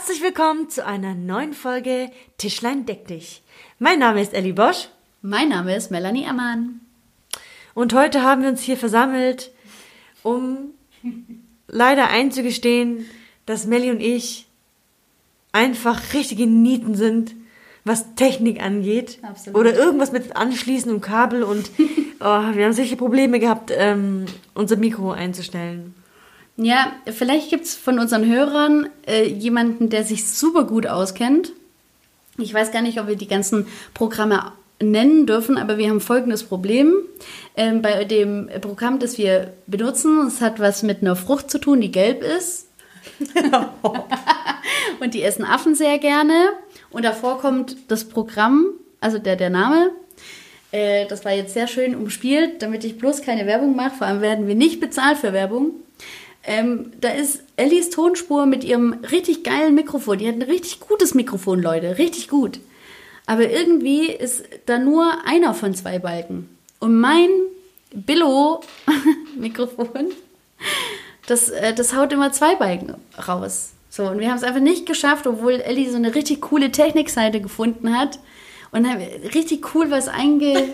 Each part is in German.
Herzlich willkommen zu einer neuen Folge Tischlein deck dich. Mein Name ist Ellie Bosch Mein Name ist Melanie Ammann. und heute haben wir uns hier versammelt, um leider einzugestehen, dass Melly und ich einfach richtige Nieten sind, was Technik angeht. Absolut. Oder irgendwas mit Anschließen und Kabel und oh, wir haben solche Probleme gehabt, ähm, unser Mikro einzustellen. Ja, vielleicht gibt es von unseren Hörern äh, jemanden, der sich super gut auskennt. Ich weiß gar nicht, ob wir die ganzen Programme nennen dürfen, aber wir haben folgendes Problem. Ähm, bei dem Programm, das wir benutzen, es hat was mit einer Frucht zu tun, die gelb ist. Und die essen Affen sehr gerne. Und davor kommt das Programm, also der, der Name. Äh, das war jetzt sehr schön umspielt, damit ich bloß keine Werbung mache. Vor allem werden wir nicht bezahlt für Werbung. Ähm, da ist Ellis Tonspur mit ihrem richtig geilen Mikrofon. Die hat ein richtig gutes Mikrofon, Leute. Richtig gut. Aber irgendwie ist da nur einer von zwei Balken. Und mein Billo-Mikrofon, das, äh, das haut immer zwei Balken raus. So, und wir haben es einfach nicht geschafft, obwohl Ellie so eine richtig coole Technikseite gefunden hat. Und haben richtig cool was einge.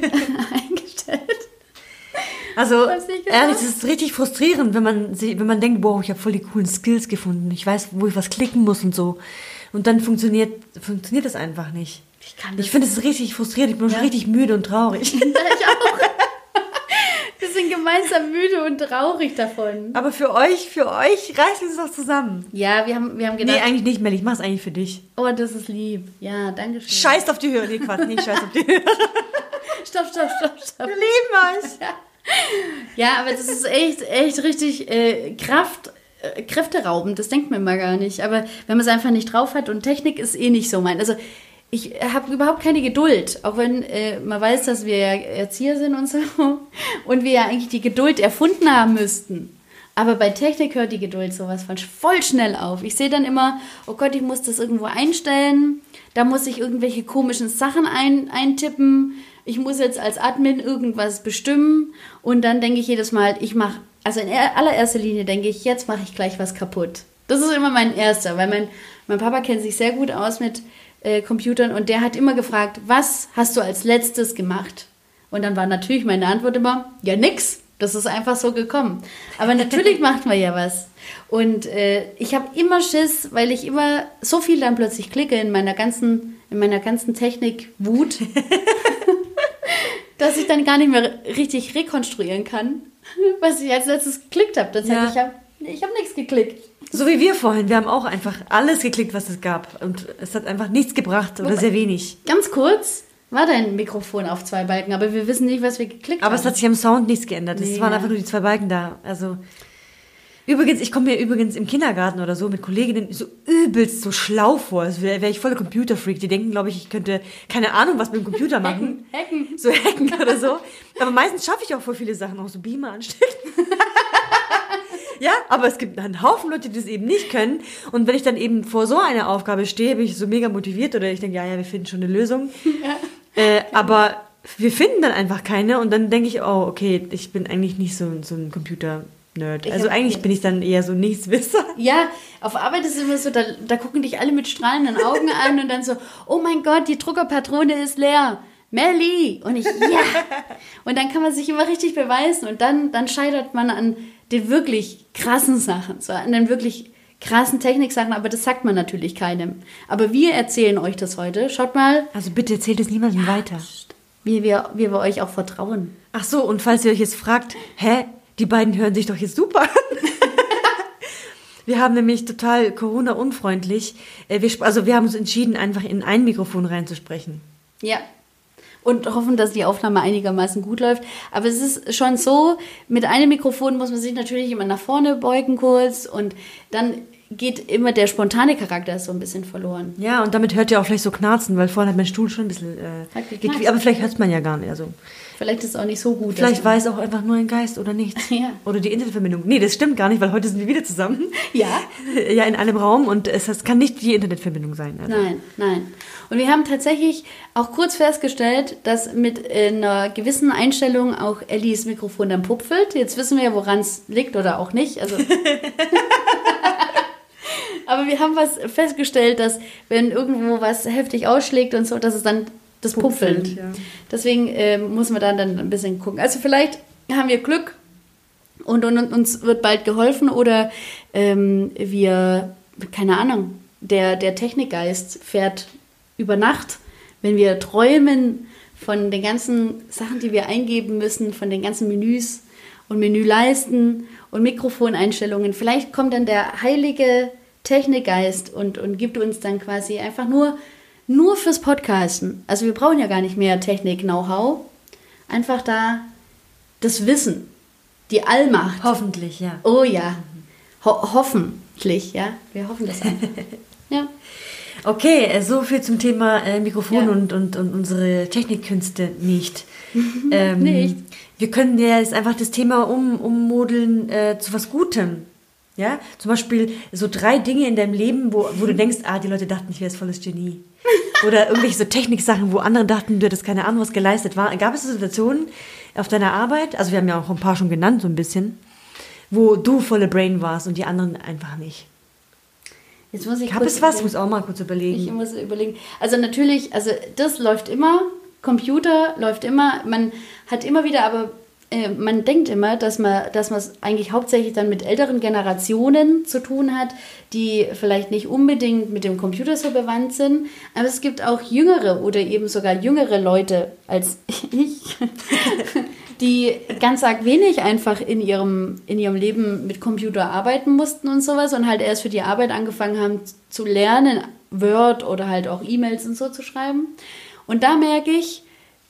Also ehrlich, es ist richtig frustrierend, wenn man wenn man denkt, wow, ich habe voll die coolen Skills gefunden. Ich weiß, wo ich was klicken muss und so. Und dann funktioniert funktioniert das einfach nicht. Ich kann das Ich finde es richtig frustrierend. Ich bin schon Ja. richtig müde und traurig. ich auch. Wir sind gemeinsam müde und traurig davon. Aber für euch, für euch reißt es doch zusammen. Ja, wir haben, wir haben Nee, gedacht, eigentlich nicht, Mel. Ich mach's eigentlich für dich. oh, das ist lieb. Ja, danke schön. Scheißt auf die Hörer. Nee, Quatsch, nicht scheiß auf die Hörer. Stopp, stopp, stopp, stopp. Wir lieben euch. Ja, aber das ist echt, echt richtig äh, Kraft, äh, kräfteraubend. Das denkt man immer gar nicht. Aber wenn man es einfach nicht drauf hat und Technik ist eh nicht so mein. Also ich habe überhaupt keine Geduld, auch wenn äh, man weiß, dass wir ja Erzieher sind und so und wir ja eigentlich die Geduld erfunden haben müssten. Aber bei Technik hört die Geduld sowas von voll schnell auf. Ich sehe dann immer, oh Gott, ich muss das irgendwo einstellen. Da muss ich irgendwelche komischen Sachen ein, eintippen. Ich muss jetzt als Admin irgendwas bestimmen. Und dann denke ich jedes Mal, ich mache, also in er- allererster Linie denke ich, jetzt mache ich gleich was kaputt. Das ist immer mein erster, weil mein, mein Papa kennt sich sehr gut aus mit äh, Computern und der hat immer gefragt, was hast du als letztes gemacht? Und dann war natürlich meine Antwort immer, ja nix. Das ist einfach so gekommen. Aber natürlich macht man ja was. Und äh, ich habe immer Schiss, weil ich immer so viel dann plötzlich klicke in meiner ganzen, in meiner ganzen Technik-Wut, dass ich dann gar nicht mehr richtig rekonstruieren kann, was ich als letztes geklickt habe. Das Ja. heißt, ich habe ich hab nichts geklickt. So wie wir vorhin. Wir haben auch einfach alles geklickt, was es gab. Und es hat einfach nichts gebracht oder Wobei- sehr wenig. Ganz kurz war dein Mikrofon auf zwei Balken, aber wir wissen nicht, was wir geklickt Aber haben. es hat sich am Sound nichts geändert. Es Nee, waren ja. einfach nur die zwei Balken da. Also übrigens, ich komme mir übrigens im Kindergarten oder so mit Kolleginnen so übelst so schlau vor. Also wäre wär ich voll der Computerfreak. Die denken, glaube ich, ich könnte keine Ahnung, was mit dem Computer machen. Hacken. So hacken oder so. Aber meistens schaffe ich auch voll viele Sachen, auch so Beamer anstecken. Ja, aber es gibt einen Haufen Leute, die das eben nicht können. Und wenn ich dann eben vor so einer Aufgabe stehe, bin ich so mega motiviert oder ich denke, ja, ja, wir finden schon eine Lösung. Äh, aber wir finden dann einfach keine und dann denke ich, oh, okay, ich bin eigentlich nicht so, so ein Computer-Nerd. Ich Also eigentlich bin ich dann eher so Nichtswisser. Ja, auf Arbeit ist es immer so, da, da gucken dich alle mit strahlenden Augen an und dann so, oh mein Gott, die Druckerpatrone ist leer. Melli! Und ich, ja! Und dann kann man sich immer richtig beweisen und dann, dann scheitert man an den wirklich krassen Sachen, so an den wirklich krassen Techniksachen, aber das sagt man natürlich keinem. Aber wir erzählen euch das heute. Schaut mal, Also bitte erzählt es niemandem weiter. wie wir, wie wir euch auch vertrauen. Ach so, und falls ihr euch jetzt fragt, hä, die beiden hören sich doch jetzt super an. Wir haben nämlich total Corona-unfreundlich, äh, also wir haben uns entschieden, einfach in ein Mikrofon reinzusprechen. Ja. Und hoffen, dass die Aufnahme einigermaßen gut läuft. Aber es ist schon so, mit einem Mikrofon muss man sich natürlich immer nach vorne beugen kurz und dann geht immer der spontane Charakter so ein bisschen verloren. Ja, und damit hört ihr auch vielleicht so knarzen, weil vorhin hat mein Stuhl schon ein bisschen äh, geknarzt. Aber vielleicht hört man ja gar nicht. Also, Vielleicht ist es auch nicht so gut. vielleicht es auch einfach nur ein Geist oder nichts. Ja. Oder die Internetverbindung. Nee, das stimmt gar nicht, weil heute sind wir wieder zusammen. Ja? Ja, in einem Raum und es das kann nicht die Internetverbindung sein. Also. Nein, nein. Und wir haben tatsächlich auch kurz festgestellt, dass mit äh, einer gewissen Einstellung auch Ellies Mikrofon dann pupfelt. Jetzt wissen wir ja, woran es liegt oder auch nicht. Also Aber wir haben was festgestellt, dass wenn irgendwo was heftig ausschlägt und so, dass es dann das Pupfeln. Pupfelt, ja. Deswegen äh, muss man dann, dann ein bisschen gucken. Also vielleicht haben wir Glück und, und, und uns wird bald geholfen oder ähm, wir, keine Ahnung, der, der Technikgeist fährt über Nacht, wenn wir träumen von den ganzen Sachen, die wir eingeben müssen, von den ganzen Menüs und Menüleisten und Mikrofoneinstellungen. Vielleicht kommt dann der heilige Technikgeist und, und gibt uns dann quasi einfach nur, nur fürs Podcasten. Also wir brauchen ja gar nicht mehr Technik-Know-how. Einfach da das Wissen, die Allmacht. Hoffentlich, ja. Oh ja, Ho hoffentlich, ja. Wir hoffen das einfach. ja. Okay, äh, so viel zum Thema äh, Mikrofon Ja. und, und, und unsere Technikkünste nicht. ähm, Nicht. Wir können ja jetzt einfach das Thema um, ummodeln äh, zu was Gutem. Ja, zum Beispiel so drei Dinge in deinem Leben, wo, wo du denkst, ah, die Leute dachten, ich wäre das volles Genie. Oder irgendwelche so Techniksachen, wo andere dachten, du hättest keine Ahnung, was geleistet war. Gab es Situationen auf deiner Arbeit, also wir haben ja auch ein paar schon genannt, so ein bisschen, wo du volle Brain warst und die anderen einfach nicht? Jetzt muss ich Gab es was? Ich muss auch mal kurz überlegen. Ich muss überlegen. Also natürlich, also das läuft immer, Computer läuft immer, man hat immer wieder, aber äh, man denkt immer, dass man, dass es eigentlich hauptsächlich dann mit älteren Generationen zu tun hat, die vielleicht nicht unbedingt mit dem Computer so bewandt sind. Aber es gibt auch jüngere oder eben sogar jüngere Leute als ich, die ganz arg wenig einfach in ihrem, in ihrem Leben mit Computer arbeiten mussten und sowas und halt erst für die Arbeit angefangen haben zu lernen, Word oder halt auch E-Mails und so zu schreiben. Und da merke ich,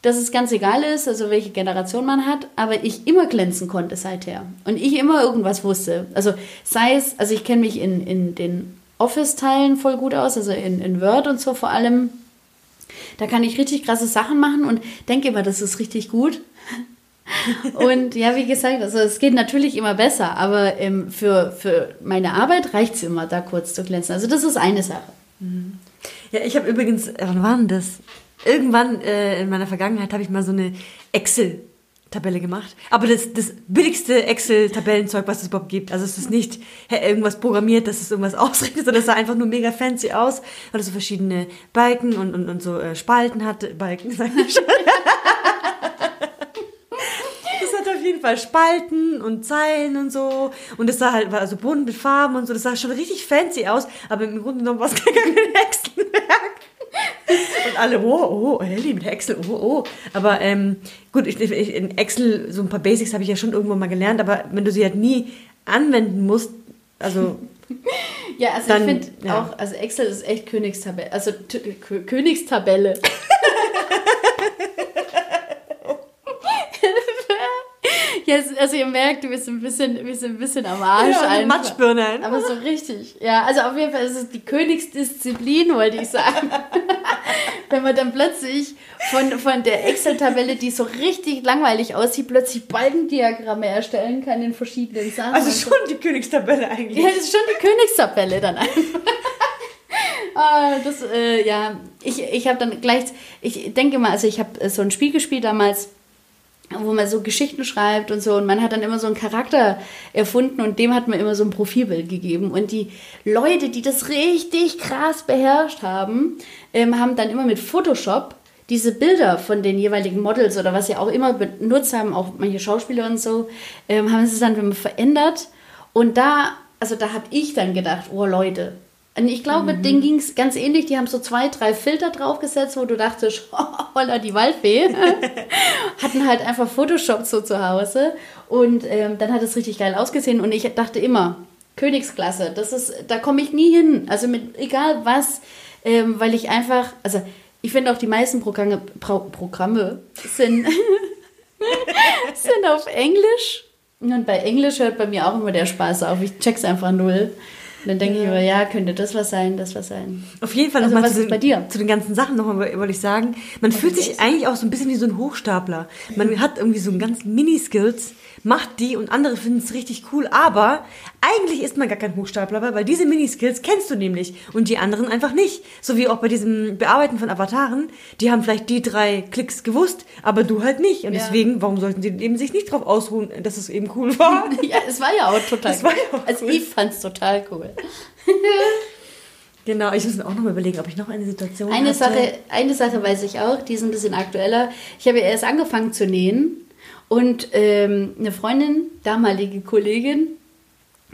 dass es ganz egal ist, also welche Generation man hat, aber ich immer glänzen konnte seither. Und ich immer irgendwas wusste. Also sei es, also ich kenne mich in, in den Office-Teilen voll gut aus, also in, in Word und so vor allem. Da kann ich richtig krasse Sachen machen und denke immer, das ist richtig gut. Und ja, wie gesagt, also es geht natürlich immer besser, aber ähm, für, für meine Arbeit reicht es immer, da kurz zu glänzen. Also das ist eine Sache. Ja, ich habe übrigens, wann war denn das? Irgendwann äh, in meiner Vergangenheit habe ich mal so eine Excel-Tabelle gemacht. Aber das, das billigste Excel-Tabellenzeug, was es überhaupt gibt. Also es ist nicht hä, irgendwas programmiert, dass es irgendwas ausrechnet, sondern es sah einfach nur mega fancy aus, weil es so verschiedene Balken und, und, und so äh, Spalten hatte. Balken, sag ich schon. Das hat auf jeden Fall Spalten und Zeilen und so. Und es sah halt, war also bunt mit Farben und so. Das sah schon richtig fancy aus. Aber im Grunde genommen war es gar kein Hexenwerk. Und alle, oh, oh, Ellie mit Excel, oh, oh. Aber ähm, gut, ich, ich, in Excel, so ein paar Basics habe ich ja schon irgendwo mal gelernt, aber wenn du sie halt nie anwenden musst, also Ja, also Dann, ich finde ja. auch, also Excel ist echt Königstabelle, also Königstabelle. ja, es- also ihr merkt, wir sind ein bisschen, wir sind ein bisschen am Arsch. Ja, eine einfach. Matschbirne einfach. Aber so richtig. Ja, also auf jeden Fall ist es die Königsdisziplin, wollte ich sagen. Wenn man dann plötzlich von, von der Excel-Tabelle, die so richtig langweilig aussieht, plötzlich Balkendiagramme erstellen kann in verschiedenen Sachen. also schon die Königstabelle eigentlich. Ja, das ist schon die Königstabelle dann einfach. ah, das, äh, ja, ich, ich habe dann gleich, ich denke mal, also ich habe so ein Spiel gespielt damals, wo man so Geschichten schreibt und so. Und man hat dann immer so einen Charakter erfunden und dem hat man immer so ein Profilbild gegeben. Und die Leute, die das richtig krass beherrscht haben, ähm, haben dann immer mit Photoshop diese Bilder von den jeweiligen Models oder was sie auch immer benutzt haben, auch manche Schauspieler und so, ähm, haben sie dann verändert. Und da, also da habe ich dann gedacht, oh Leute, und ich glaube, denen ging es ganz ähnlich. Die haben so zwei, drei Filter draufgesetzt, wo du dachtest, holla, die Waldfee. Hatten halt einfach Photoshop so zu Hause. Und ähm, dann hat es richtig geil ausgesehen. Und ich dachte immer, Königsklasse, das ist, da komme ich nie hin. Also mit egal was, ähm, weil ich einfach, also ich finde auch die meisten Programme, Pro, Programme sind, sind auf Englisch. Und bei Englisch hört bei mir auch immer der Spaß auf. Ich check's einfach null. Dann denke ich immer, ja, könnte das was sein, das was sein. Auf jeden Fall Also, nochmal was zu, den- zu den ganzen Sachen nochmal wollte ich sagen. Man fühlt sich eigentlich auch so ein bisschen wie so ein Hochstapler. Man hat irgendwie so ganz Mini-Skills, macht die und andere finden es richtig cool, aber eigentlich ist man gar kein Hochstapler, weil diese Mini-Skills kennst du nämlich und die anderen einfach nicht. So wie auch bei diesem Bearbeiten von Avataren, die haben vielleicht die drei Klicks gewusst, aber du halt nicht. Und Ja. deswegen, warum sollten sie eben sich nicht drauf ausruhen, dass es eben cool war? Ja, es war ja auch total Es war cool. ja auch Also cool. ich fand's total cool. Genau, ich muss mir auch noch mal überlegen, ob ich noch eine Situation Eine hatte. Sache, eine Sache weiß ich auch, die ist ein bisschen aktueller. Ich habe ja erst angefangen zu nähen und ähm, eine Freundin, damalige Kollegin,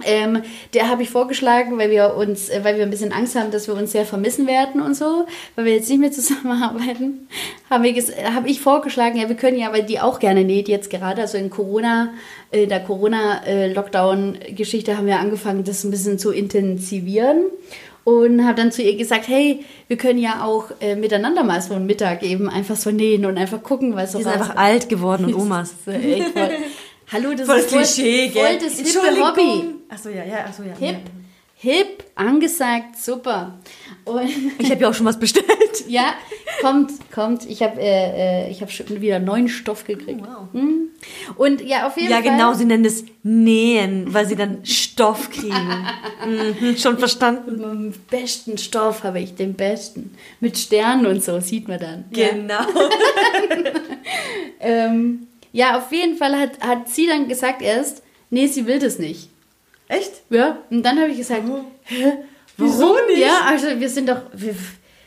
ähm, der habe ich vorgeschlagen, weil wir uns, äh, weil wir ein bisschen Angst haben, dass wir uns sehr vermissen werden und so, weil wir jetzt nicht mehr zusammenarbeiten, habe ich, habe ich vorgeschlagen, ja, wir können ja, weil die auch gerne näht jetzt gerade, also in Corona, in der Corona-Lockdown-Geschichte haben wir angefangen, das ein bisschen zu intensivieren und habe dann zu ihr gesagt, hey, wir können ja auch äh, miteinander mal so einen Mittag eben einfach so nähen und einfach gucken, was so Die sind raus- einfach alt geworden und Omas. Ist voll. Hallo, das Voll ist voll, Klischee, gell? voll das hippe. Hobby. Achso, ja, ja, achso, ja. Hip, hip, angesagt, super. Und Ich habe ja auch schon was bestellt. ja, kommt, kommt. Ich habe äh, äh, ich hab schon wieder neuen Stoff gekriegt. wow. Hm. Und ja, auf jeden Ja, Fall. genau, sie nennen es Nähen, weil sie dann Stoff kriegen. mhm, schon verstanden? Mit dem besten Stoff habe ich den besten. Mit Sternen und so, sieht man dann. Ja. Genau. Ähm, ja, auf jeden Fall hat, hat sie dann gesagt erst, nee, sie will das nicht. Echt? Ja, und dann habe ich gesagt, hä, Wieso nicht? Ja, also wir sind doch, wir,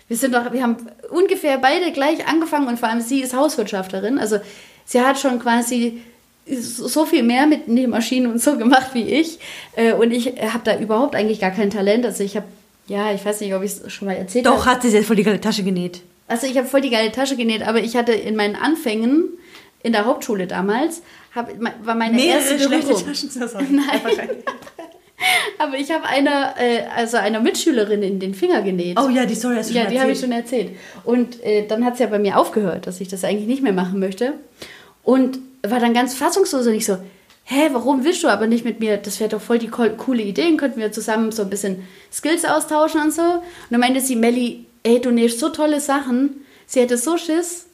wir sind doch, wir haben ungefähr beide gleich angefangen und vor allem sie ist Hauswirtschafterin. Also sie hat schon quasi so viel mehr mit Nähmaschinen und so gemacht wie ich. Äh, Und ich habe da überhaupt eigentlich gar kein Talent. Also ich habe, ja, ich weiß nicht, ob ich es schon mal erzählt habe. Doch, hat sie sich voll die geile Tasche genäht. Also ich habe voll die geile Tasche genäht, aber ich hatte in meinen Anfängen in der Hauptschule damals, hab, war meine erste Berührung. zu Hause. Nein. Aber ich habe einer, äh, also einer Mitschülerin in den Finger genäht. Oh ja, die Story hast du ja, schon die habe ich erzählt. schon erzählt. Und äh, dann hat es ja bei mir aufgehört, dass ich das eigentlich nicht mehr machen möchte. Und war dann ganz fassungslos und ich so, hä, warum willst du aber nicht mit mir? Das wäre doch voll die co- coole Idee, könnten wir zusammen so ein bisschen Skills austauschen und so. Und dann meinte sie, Melli, ey, du nähst so tolle Sachen. Sie hätte so Schiss,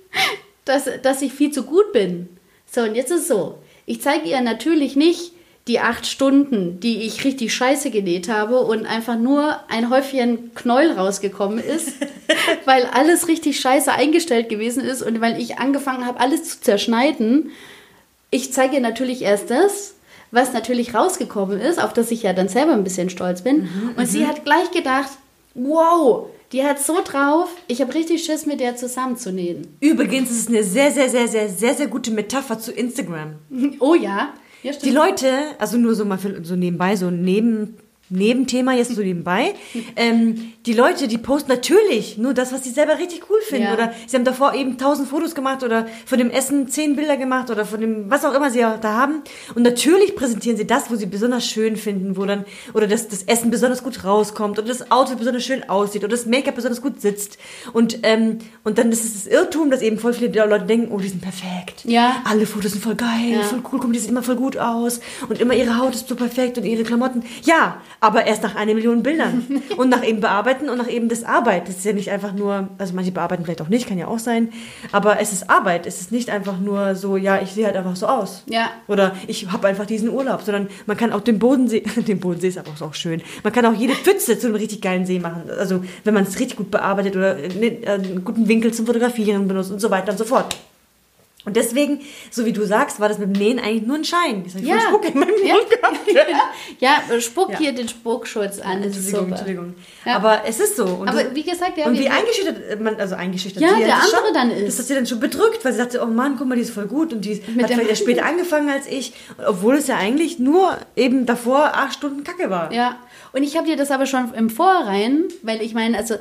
dass, dass ich viel zu gut bin. So, und jetzt ist es so. Ich zeige ihr natürlich nicht die acht Stunden, die ich richtig scheiße genäht habe und einfach nur ein Häufchen Knäuel rausgekommen ist, weil alles richtig scheiße eingestellt gewesen ist und weil ich angefangen habe, alles zu zerschneiden. Ich zeige ihr natürlich erst das, was natürlich rausgekommen ist, auf das ich ja dann selber ein bisschen stolz bin. und sie hat gleich gedacht, wow, die hat so drauf, ich habe richtig Schiss, mit der zusammenzunähen. Übrigens ist es eine sehr, sehr, sehr, sehr, sehr, sehr gute Metapher zu Instagram. Oh ja. ja Die Leute, also nur so mal für, so nebenbei, so neben, Nebenthema jetzt so nebenbei, ähm, die Leute, die posten natürlich nur das, was sie selber richtig cool finden. Ja. Oder sie haben davor eben tausend Fotos gemacht oder von dem Essen zehn Bilder gemacht oder von dem, was auch immer sie da haben. Und natürlich präsentieren sie das, wo sie besonders schön finden, wo dann, oder das, das Essen besonders gut rauskommt oder das Auto besonders schön aussieht oder das Make-up besonders gut sitzt. Und, ähm, und dann ist es das Irrtum, dass eben voll viele Leute denken, oh, die sind perfekt. Ja. Alle Fotos sind voll geil, Ja. voll cool, guck, die sieht immer voll gut aus und immer ihre Haut ist so perfekt und ihre Klamotten. Ja, aber erst nach einer Million Bildern und nach eben bearbeiten und nach eben das Arbeit. Das ist ja nicht einfach nur, also manche bearbeiten vielleicht auch nicht, kann ja auch sein, aber es ist Arbeit. Es ist nicht einfach nur so, ja, ich sehe halt einfach so aus. Ja. Oder ich habe einfach diesen Urlaub, sondern man kann auch den Bodensee, den Bodensee ist aber auch schön. Man kann auch jede Pfütze zu einem richtig geilen See machen. Also wenn man es richtig gut bearbeitet oder einen, einen guten Winkel zum Fotografieren benutzt und so weiter und so fort. Und deswegen, so wie du sagst, war das mit dem Nähen eigentlich nur ein Schein. Ich Ja. Spuck in meinem Ja. Mund gehabt. Ja, spuck Ja. hier den Spuckschutz an. Das Entschuldigung. Entschuldigung. Ja. Aber es ist so. Und Aber das- wie gesagt, ja, und wie eingeschüchtert man, also eingeschüchtert Ja, sie der das andere dann ist. Das hat sie dann schon bedrückt, weil sie sagte, oh Mann, guck mal, die ist voll gut und die Mit hat vielleicht später angefangen als ich, obwohl es ja eigentlich nur eben davor acht Stunden Kacke war. Ja, und ich habe dir das aber schon im Vorrein, weil ich meine, also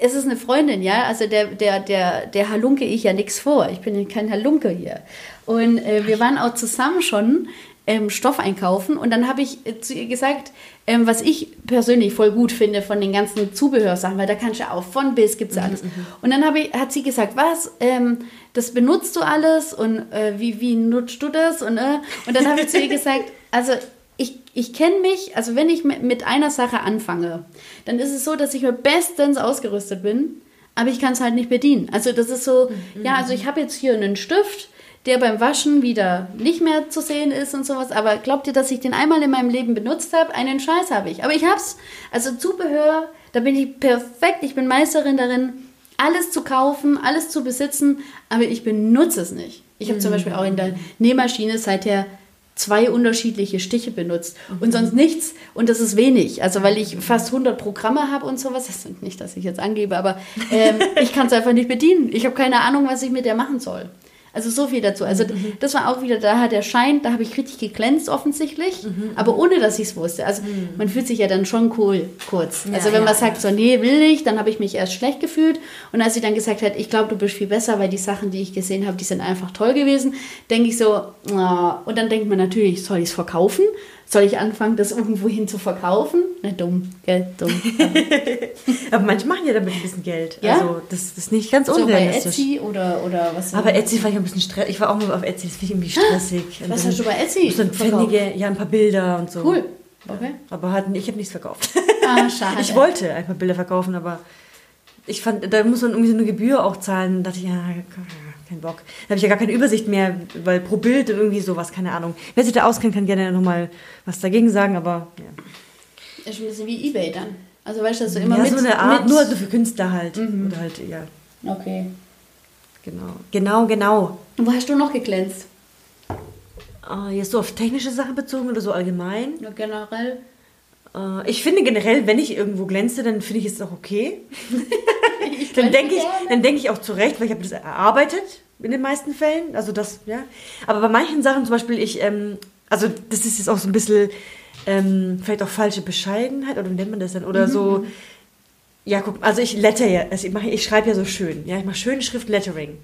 es ist eine Freundin, ja, also der, der, der, der halunke ich ja nichts vor. Ich bin kein Halunke hier. Und äh, wir waren auch zusammen schon ähm, Stoff einkaufen und dann habe ich äh, zu ihr gesagt, ähm, was ich persönlich voll gut finde von den ganzen Zubehörsachen, weil da kannst du ja auch von bis gibt's ja alles. Und dann ich, hat sie gesagt, was, ähm, das benutzt du alles und äh, wie, wie nutzt du das? Und, äh, und dann habe ich zu ihr gesagt, also ich, ich kenne mich, also wenn ich mit, einer Sache anfange, dann ist es so, dass ich mir bestens ausgerüstet bin, aber ich kann es halt nicht bedienen. Also das ist so, ja, also ich habe jetzt hier einen Stift, der beim Waschen wieder nicht mehr zu sehen ist und sowas, aber glaubt ihr, dass ich den einmal in meinem Leben benutzt habe? Einen Scheiß habe ich. Aber ich hab's. Also Zubehör, da bin ich perfekt, ich bin Meisterin darin, alles zu kaufen, alles zu besitzen, aber ich benutze es nicht. Ich habe zum Beispiel auch in der Nähmaschine seither zwei unterschiedliche Stiche benutzt und sonst nichts und das ist wenig. Also weil ich fast 100 Programme habe und sowas, das sind nicht, dass ich jetzt angebe, aber ähm, ich kann es einfach nicht bedienen. Ich habe keine Ahnung, was ich mit der machen soll. Also so viel dazu. Also Mhm. das war auch wieder, da hat der Schein, da habe ich richtig geglänzt offensichtlich, Mhm. aber ohne, dass ich es wusste. Also man fühlt sich ja dann schon cool kurz. Ja, also wenn ja, man sagt ja. so, nee, will ich, dann habe ich mich erst schlecht gefühlt und als sie dann gesagt hat, ich glaube, du bist viel besser, weil die Sachen, die ich gesehen habe, die sind einfach toll gewesen, denke ich so, na, und dann denkt man natürlich, soll ich es verkaufen? Soll ich anfangen, das irgendwo hin zu verkaufen? Na dumm, gell, dumm. Aber manche machen ja damit ein bisschen Geld. Ja? Also das, das ist nicht ganz so bei unrealistisch. Etsy oder, oder was? Aber Etsy fand ich ein bisschen stressig. Ich war auch mal auf Etsy, das finde ich irgendwie stressig. Und Was hast du bei Etsy dann verkauft? pfennige, ja, ein paar Bilder und so. Cool. Okay. Aber hat, ich habe nichts verkauft. Ah, schade. Ich wollte ein paar Bilder verkaufen, aber ich fand, da muss man irgendwie so eine Gebühr auch zahlen. Da dachte ich, ja, kein Bock. Da habe ich ja gar keine Übersicht mehr, weil pro Bild irgendwie sowas, keine Ahnung. Wer sich da auskennt, kann gerne nochmal was dagegen sagen, aber ja. Ist ein bisschen wie Ebay dann. Also weißt du, dass du immer ja, mit, so eine Art, mit nur so für Künstler halt. Oder halt, ja, Okay. genau. Genau, genau. Und wo hast du noch geglänzt? Äh, jetzt so auf technische Sachen bezogen oder so allgemein? Nur generell? Äh, ich finde generell, wenn ich irgendwo glänze, dann finde ich es auch okay. Dann denke ich, dann denke ich auch zurecht, weil ich habe das erarbeitet in den meisten Fällen. Also das, ja. Aber bei manchen Sachen zum Beispiel, ich, ähm, also das ist jetzt auch so ein bisschen ähm, vielleicht auch falsche Bescheidenheit oder wie nennt man das denn? Oder so. Ja, guck, also ich letter ja, also ich, mache, ich schreibe ja so schön. Ja, ich mache schöne Schrift Lettering.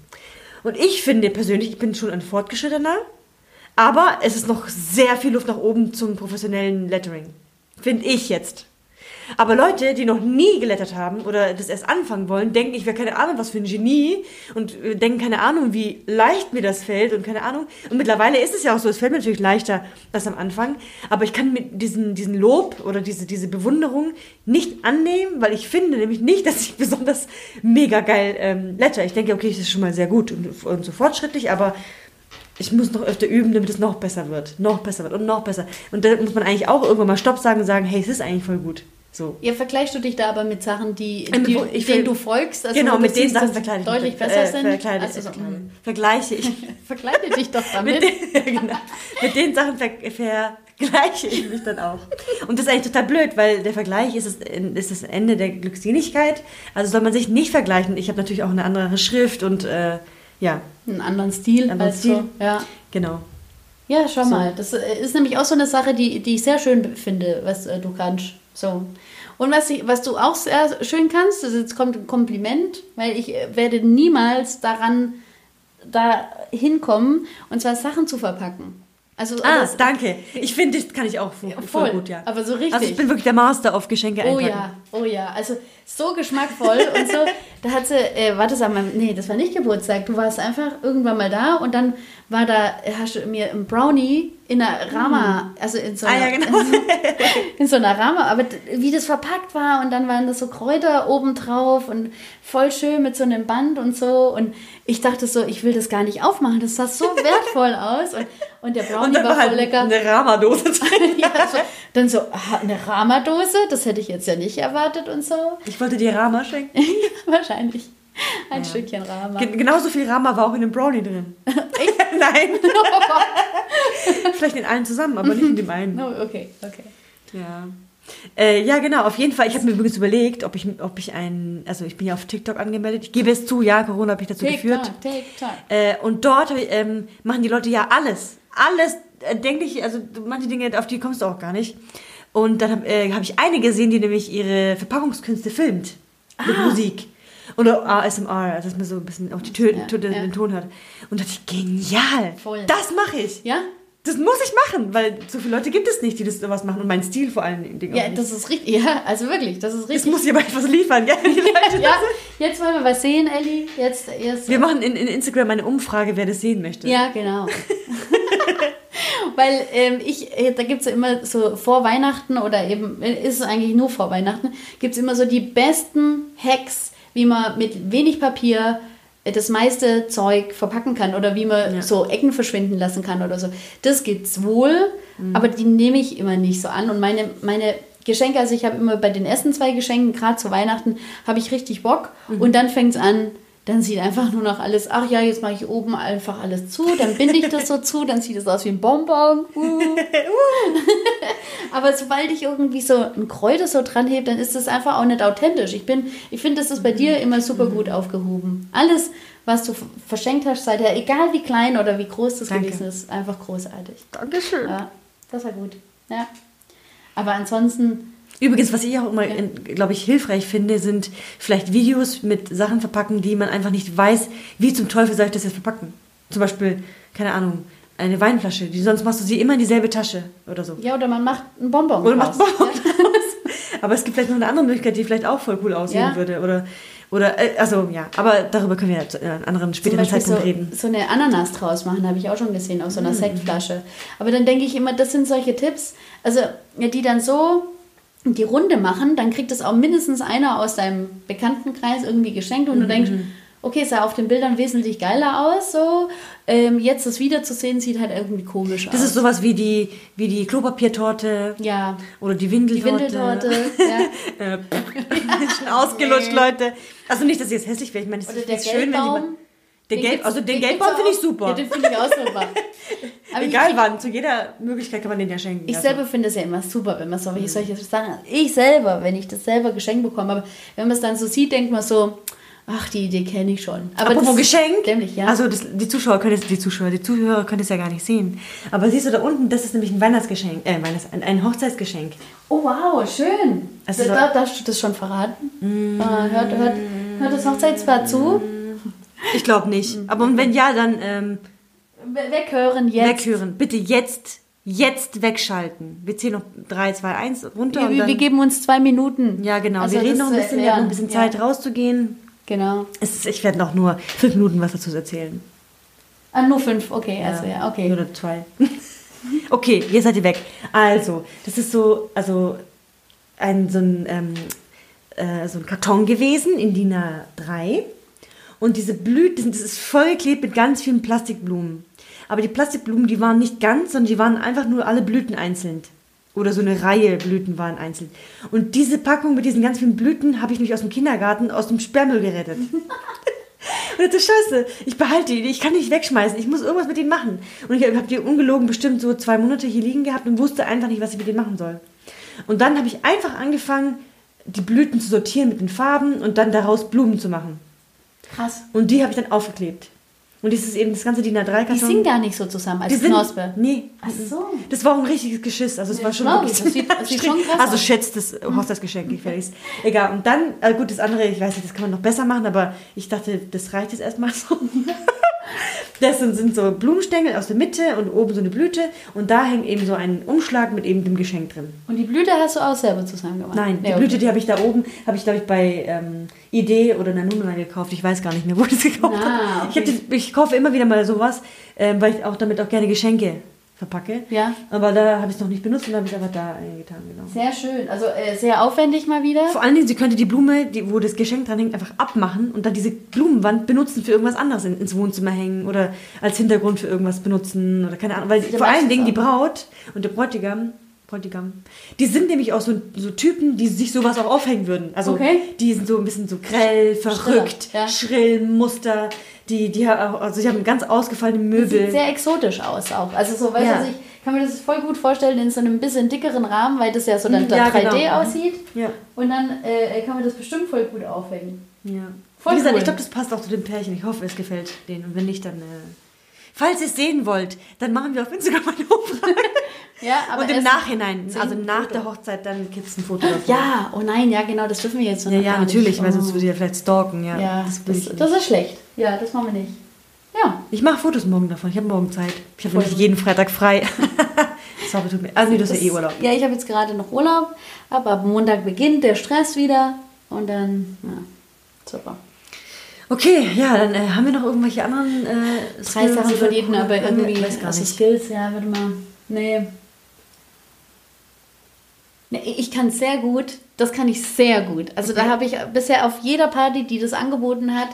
Und ich finde persönlich, ich bin schon ein Fortgeschrittener, aber es ist noch sehr viel Luft nach oben zum professionellen Lettering. Finde ich jetzt. Aber Leute, die noch nie gelettert haben oder das erst anfangen wollen, denken, ich wäre keine Ahnung, was für ein Genie und äh, denken keine Ahnung, wie leicht mir das fällt und keine Ahnung. Und mittlerweile ist es ja auch so, es fällt mir natürlich leichter als am Anfang, aber ich kann mit diesen, diesen Lob oder diese, diese Bewunderung nicht annehmen, weil ich finde nämlich nicht, dass ich besonders mega geil ähm, letter. Ich denke, okay, das ist schon mal sehr gut und, und so fortschrittlich, aber ich muss noch öfter üben, damit es noch besser wird. Noch besser wird und noch besser. Und da muss man eigentlich auch irgendwann mal Stopp sagen und sagen, hey, es ist eigentlich voll gut. So. Ja, vergleichst du dich da aber mit Sachen, die, die ich denen du folgst? Also genau, mit den siehst, Sachen verkleide ich deutlich besser äh, sind. Verkleide, also, so, mm. vergleiche ich. verkleide dich doch damit. mit, den, genau. mit den Sachen ver vergleiche ich mich dann auch. Und das ist eigentlich total blöd, weil der Vergleich ist, es, ist das Ende der Glückseligkeit. Also soll man sich nicht vergleichen. Ich habe natürlich auch eine andere Schrift und äh, ja, Einen anderen Stil. Anderen als Stil. So. Ja. genau. ja, schau So. mal. Das äh, ist nämlich auch so eine Sache, die, die ich sehr schön finde, was äh, du kannst. So. Und was, ich, was du auch sehr schön kannst, das jetzt kommt ein Kompliment, weil ich äh, werde niemals daran da hinkommen, und zwar Sachen zu verpacken. Also Ah, das- danke. Ich finde, das kann ich auch voll, voll gut, ja. aber so richtig. Also ich bin wirklich der Master auf Geschenke Oh einpacken. ja, oh ja. Also so geschmackvoll und so. Da hat sie, äh, war das an meinem, nee, das war nicht Geburtstag. Du warst einfach irgendwann mal da und dann war da, hast du mir ein Brownie in einer Rama, also in so Ah, einer, ja, genau. in so einer Rama, aber wie das verpackt war und dann waren das so Kräuter oben drauf und voll schön mit so einem Band und so und ich dachte so, ich will das gar nicht aufmachen, das sah so wertvoll aus und, und der Brownie Und dann war war voll halt lecker. eine Rama-Dose drin. ja, so, dann so, aha, eine Rama-Dose, das hätte ich jetzt ja nicht erwartet und so. Ich wollte dir Rama schenken. Wahrscheinlich. Ein Stückchen Rama. Gen- Genauso viel Rama war auch in dem Brownie drin. Nein. Vielleicht in allen zusammen, aber nicht in dem einen. Oh, okay, okay. Ja. Äh, ja, genau, auf jeden Fall. Ich habe mir übrigens überlegt, ob ich, ob ich ein, also ich bin ja auf TikTok angemeldet. Ich gebe es zu, ja, Corona habe ich dazu geführt. TikTok, TikTok. Äh, und dort ähm, machen die Leute ja alles. Alles, äh, denke ich, also manche Dinge, auf die kommst du auch gar nicht. Und dann habe äh, hab ich eine gesehen, die nämlich ihre Verpackungskünste filmt. Mit Musik. Oder ASMR, also dass man so ein bisschen auch die Tö Ja, Tö- den ja. Ton hat. Und dachte ich, genial. Voll. Das mache ich. Ja? Das muss ich machen, weil so viele Leute gibt es nicht, die das sowas machen. Und mein Stil vor allen Dingen. Ja, das ist richtig. Ja, also wirklich, das ist Jetzt richtig. muss ich aber etwas liefern, gell? Die Leute. ja, jetzt wollen wir was sehen, Ellie. Jetzt erst. Wir machen in, in Instagram eine Umfrage, wer das sehen möchte. Ja, genau. Weil ähm, ich, äh, da gibt es ja immer so vor Weihnachten oder eben, äh, ist es eigentlich nur vor Weihnachten, gibt es immer so die besten Hacks, wie man mit wenig Papier das meiste Zeug verpacken kann oder wie man Ja. so Ecken verschwinden lassen kann oder so. Das gibt's wohl, Mhm. aber die nehme ich immer nicht so an. Und meine, meine Geschenke, also ich habe immer bei den ersten zwei Geschenken, gerade zu Weihnachten, habe ich richtig Bock. Mhm. Und dann fängt es an, dann sieht einfach nur noch alles, ach ja, jetzt mache ich oben einfach alles zu, dann binde ich das so zu, dann sieht es aus wie ein Bonbon. Uh. Aber sobald ich irgendwie so ein Kräuter so dran hebe, dann ist das einfach auch nicht authentisch. Ich, bin, ich finde, das ist bei dir immer super gut aufgehoben. Alles, was du verschenkt hast, seither, egal wie klein oder wie groß das Danke. gewesen ist, einfach großartig. Dankeschön. Ja, das war gut. Ja. Aber ansonsten, Übrigens, was ich auch immer, glaube ich, hilfreich finde, sind vielleicht Videos mit Sachen verpacken, die man einfach nicht weiß, wie zum Teufel soll ich das jetzt verpacken. Zum Beispiel, keine Ahnung, eine Weinflasche, die, sonst machst du sie immer in dieselbe Tasche oder so. ja, oder man macht einen Bonbon. Oder draus. macht Bonbon Aber es gibt vielleicht noch eine andere Möglichkeit, die vielleicht auch voll cool aussehen Ja. würde. Oder, oder äh, also ja, aber darüber können wir zu einem anderen späteren Zeitpunkt so, reden. so eine Ananas draus machen, habe ich auch schon gesehen, aus so einer Sektflasche. Aber dann denke ich immer, das sind solche Tipps, also ja, die dann so die Runde machen, dann kriegt das auch mindestens einer aus deinem Bekanntenkreis irgendwie geschenkt und du denkst, Mhm. okay, es sah auf den Bildern wesentlich geiler aus, so. Ähm, jetzt das wiederzusehen, sieht halt irgendwie komisch Das aus. ist sowas wie die, wie die Klopapiertorte ja, oder die die Windeltorte. Windeltorte, ja. Äh, schon ausgelutscht, Leute. Also nicht, dass sie jetzt hässlich wäre. Ich meine, es ist schön, wenn die Gelbbaum. Der Den Gelb, also den den Geldbaum gibt's finde ich super. Ja, den finde ich auch super. Ich Egal krieg- wann, zu jeder Möglichkeit kann man den ja schenken. Ich also. selber finde es ja immer super, wenn man so welche solche Sachen. Ich selber, wenn ich das selber geschenkt bekomme, aber wenn man es dann so sieht, denkt man so, ach, die Idee kenne ich schon. Aber Apropos Geschenk. Dämlich, ja. Also das, die Zuschauer können es, die Zuschauer, die Zuhörer können es ja gar nicht sehen. Aber siehst du da unten, das ist nämlich ein Weihnachtsgeschenk, äh, Weihnachts-, ein, ein Hochzeitsgeschenk. oh wow, schön. Also da, darfst du das schon verraten? Ah, hört, hört, hört das Hochzeitspaar zu? Ich glaube nicht. Aber und wenn ja, dann ähm, We- Weghören jetzt. weghören. Bitte jetzt, jetzt wegschalten. Wir zählen noch 3, 2, 1 runter Wir, und dann... wir geben uns zwei Minuten. ja, genau. Also wir reden noch ein bisschen, wir haben ein bisschen Zeit Ja. rauszugehen. Genau. Ist, ich werde noch nur fünf Minuten was dazu erzählen. Ah, nur fünf, okay, also ja, okay. Oder zwei. okay, jetzt seid ihr weg. Also, das ist so, also ein, so, ein, ähm, äh, so ein Karton gewesen in DIN A3. Und diese Blüten, das ist vollgeklebt mit ganz vielen Plastikblumen. Aber die Plastikblumen, die waren nicht ganz, sondern die waren einfach nur alle Blüten einzeln. Oder so eine Reihe Blüten waren einzeln. Und diese Packung mit diesen ganz vielen Blüten habe ich nämlich aus dem Kindergarten aus dem Sperrmüll gerettet. Und das ist scheiße. Ich behalte die, ich kann die nicht wegschmeißen. Ich muss irgendwas mit denen machen. Und ich habe die ungelogen bestimmt so zwei Monate hier liegen gehabt und wusste einfach nicht, was ich mit denen machen soll. Und dann habe ich einfach angefangen, die Blüten zu sortieren mit den Farben und dann daraus Blumen zu machen. Krass. Und die habe ich dann aufgeklebt. Und das ist eben das ganze DIN A3-Karton. Die sind gar nicht so zusammen als Die sind- Knospe. Nee. Ach so. Das war auch ein richtiges Geschiss. Also es Ja, war schon wirklich ich. Das sieht- das sieht schon krass Also schätzt das Hochzeitsgeschenk gefälligst. Egal. Und dann, äh, gut, das andere, ich weiß nicht, das kann man noch besser machen, aber ich dachte, das reicht jetzt erstmal so. Das sind, sind so Blumenstängel aus der Mitte und oben so eine Blüte und da hängt eben so ein Umschlag mit eben dem Geschenk drin. Und die Blüte hast du auch selber zusammen gemacht? Nein, die Nee, Blüte, okay. die habe ich da oben, habe ich glaube ich bei ähm, Idee oder Nanuna gekauft. Ich weiß gar nicht mehr, wo ich das gekauft Ah, habe. okay. Ich, die, ich kaufe immer wieder mal sowas, ähm, weil ich auch damit auch gerne Geschenke verpacke. Ja. Aber da habe ich es noch nicht benutzt und habe ich es aber da eingetan, genau. Sehr schön. Also äh, sehr aufwendig mal wieder. Vor allen Dingen, sie könnte die Blume, die, wo das Geschenk dran hängt, einfach abmachen und dann diese Blumenwand benutzen für irgendwas anderes in, ins Wohnzimmer hängen oder als Hintergrund für irgendwas benutzen oder keine Ahnung. Weil Ja, vor allen Dingen die. Braut und der Bräutigam, Bräutigam, die sind nämlich auch so, so Typen, die sich sowas auch aufhängen würden. Also Okay. die sind so ein bisschen so grell, verrückt, ja. schrill, Muster. Die, die also sie haben ganz ausgefallene Sieht Möbel. sehr exotisch aus auch. Also so, weißt Ja. du, ich kann mir das voll gut vorstellen in so einem bisschen dickeren Rahmen, weil das ja so dann Mhm, da ja, 3D genau. aussieht. Ja. Und dann äh, kann man das bestimmt voll gut aufhängen. Ja. Voll Wie gesagt, cool. ich glaube, das passt auch zu dem Pärchen. Ich hoffe, es gefällt denen. Und wenn nicht, dann. Äh, falls ihr es sehen wollt, dann machen wir auf Instagram eine Umfrage. Ja, aber Und im Nachhinein, also nach Foto. der Hochzeit, dann gibt es ein Foto davon. Ja, oh nein, ja genau, das dürfen wir jetzt noch ja, ja natürlich, weil sonst Oh. würde ihr vielleicht stalken. Ja, Ja, das das, das, ich ist schlecht. Ja, das machen wir nicht. Ja, Ich mache Fotos morgen davon. Ich habe morgen Zeit. Ich habe gut. jeden Freitag frei. Sorry, tut mir. Also, nee, du hast ja eh Urlaub. Ja, ich habe jetzt gerade noch Urlaub, aber ab Montag beginnt der Stress wieder und dann, ja, super. Okay, ja, dann äh, haben wir noch irgendwelche anderen. Äh, Drei Skills Sachen oder- von jedem, aber irgendwie, Ich weiß gar also nicht. Skills, ja, warte mal, nee. Ich kann sehr gut, das kann ich sehr gut. Also da habe ich bisher auf jeder Party, die das angeboten hat,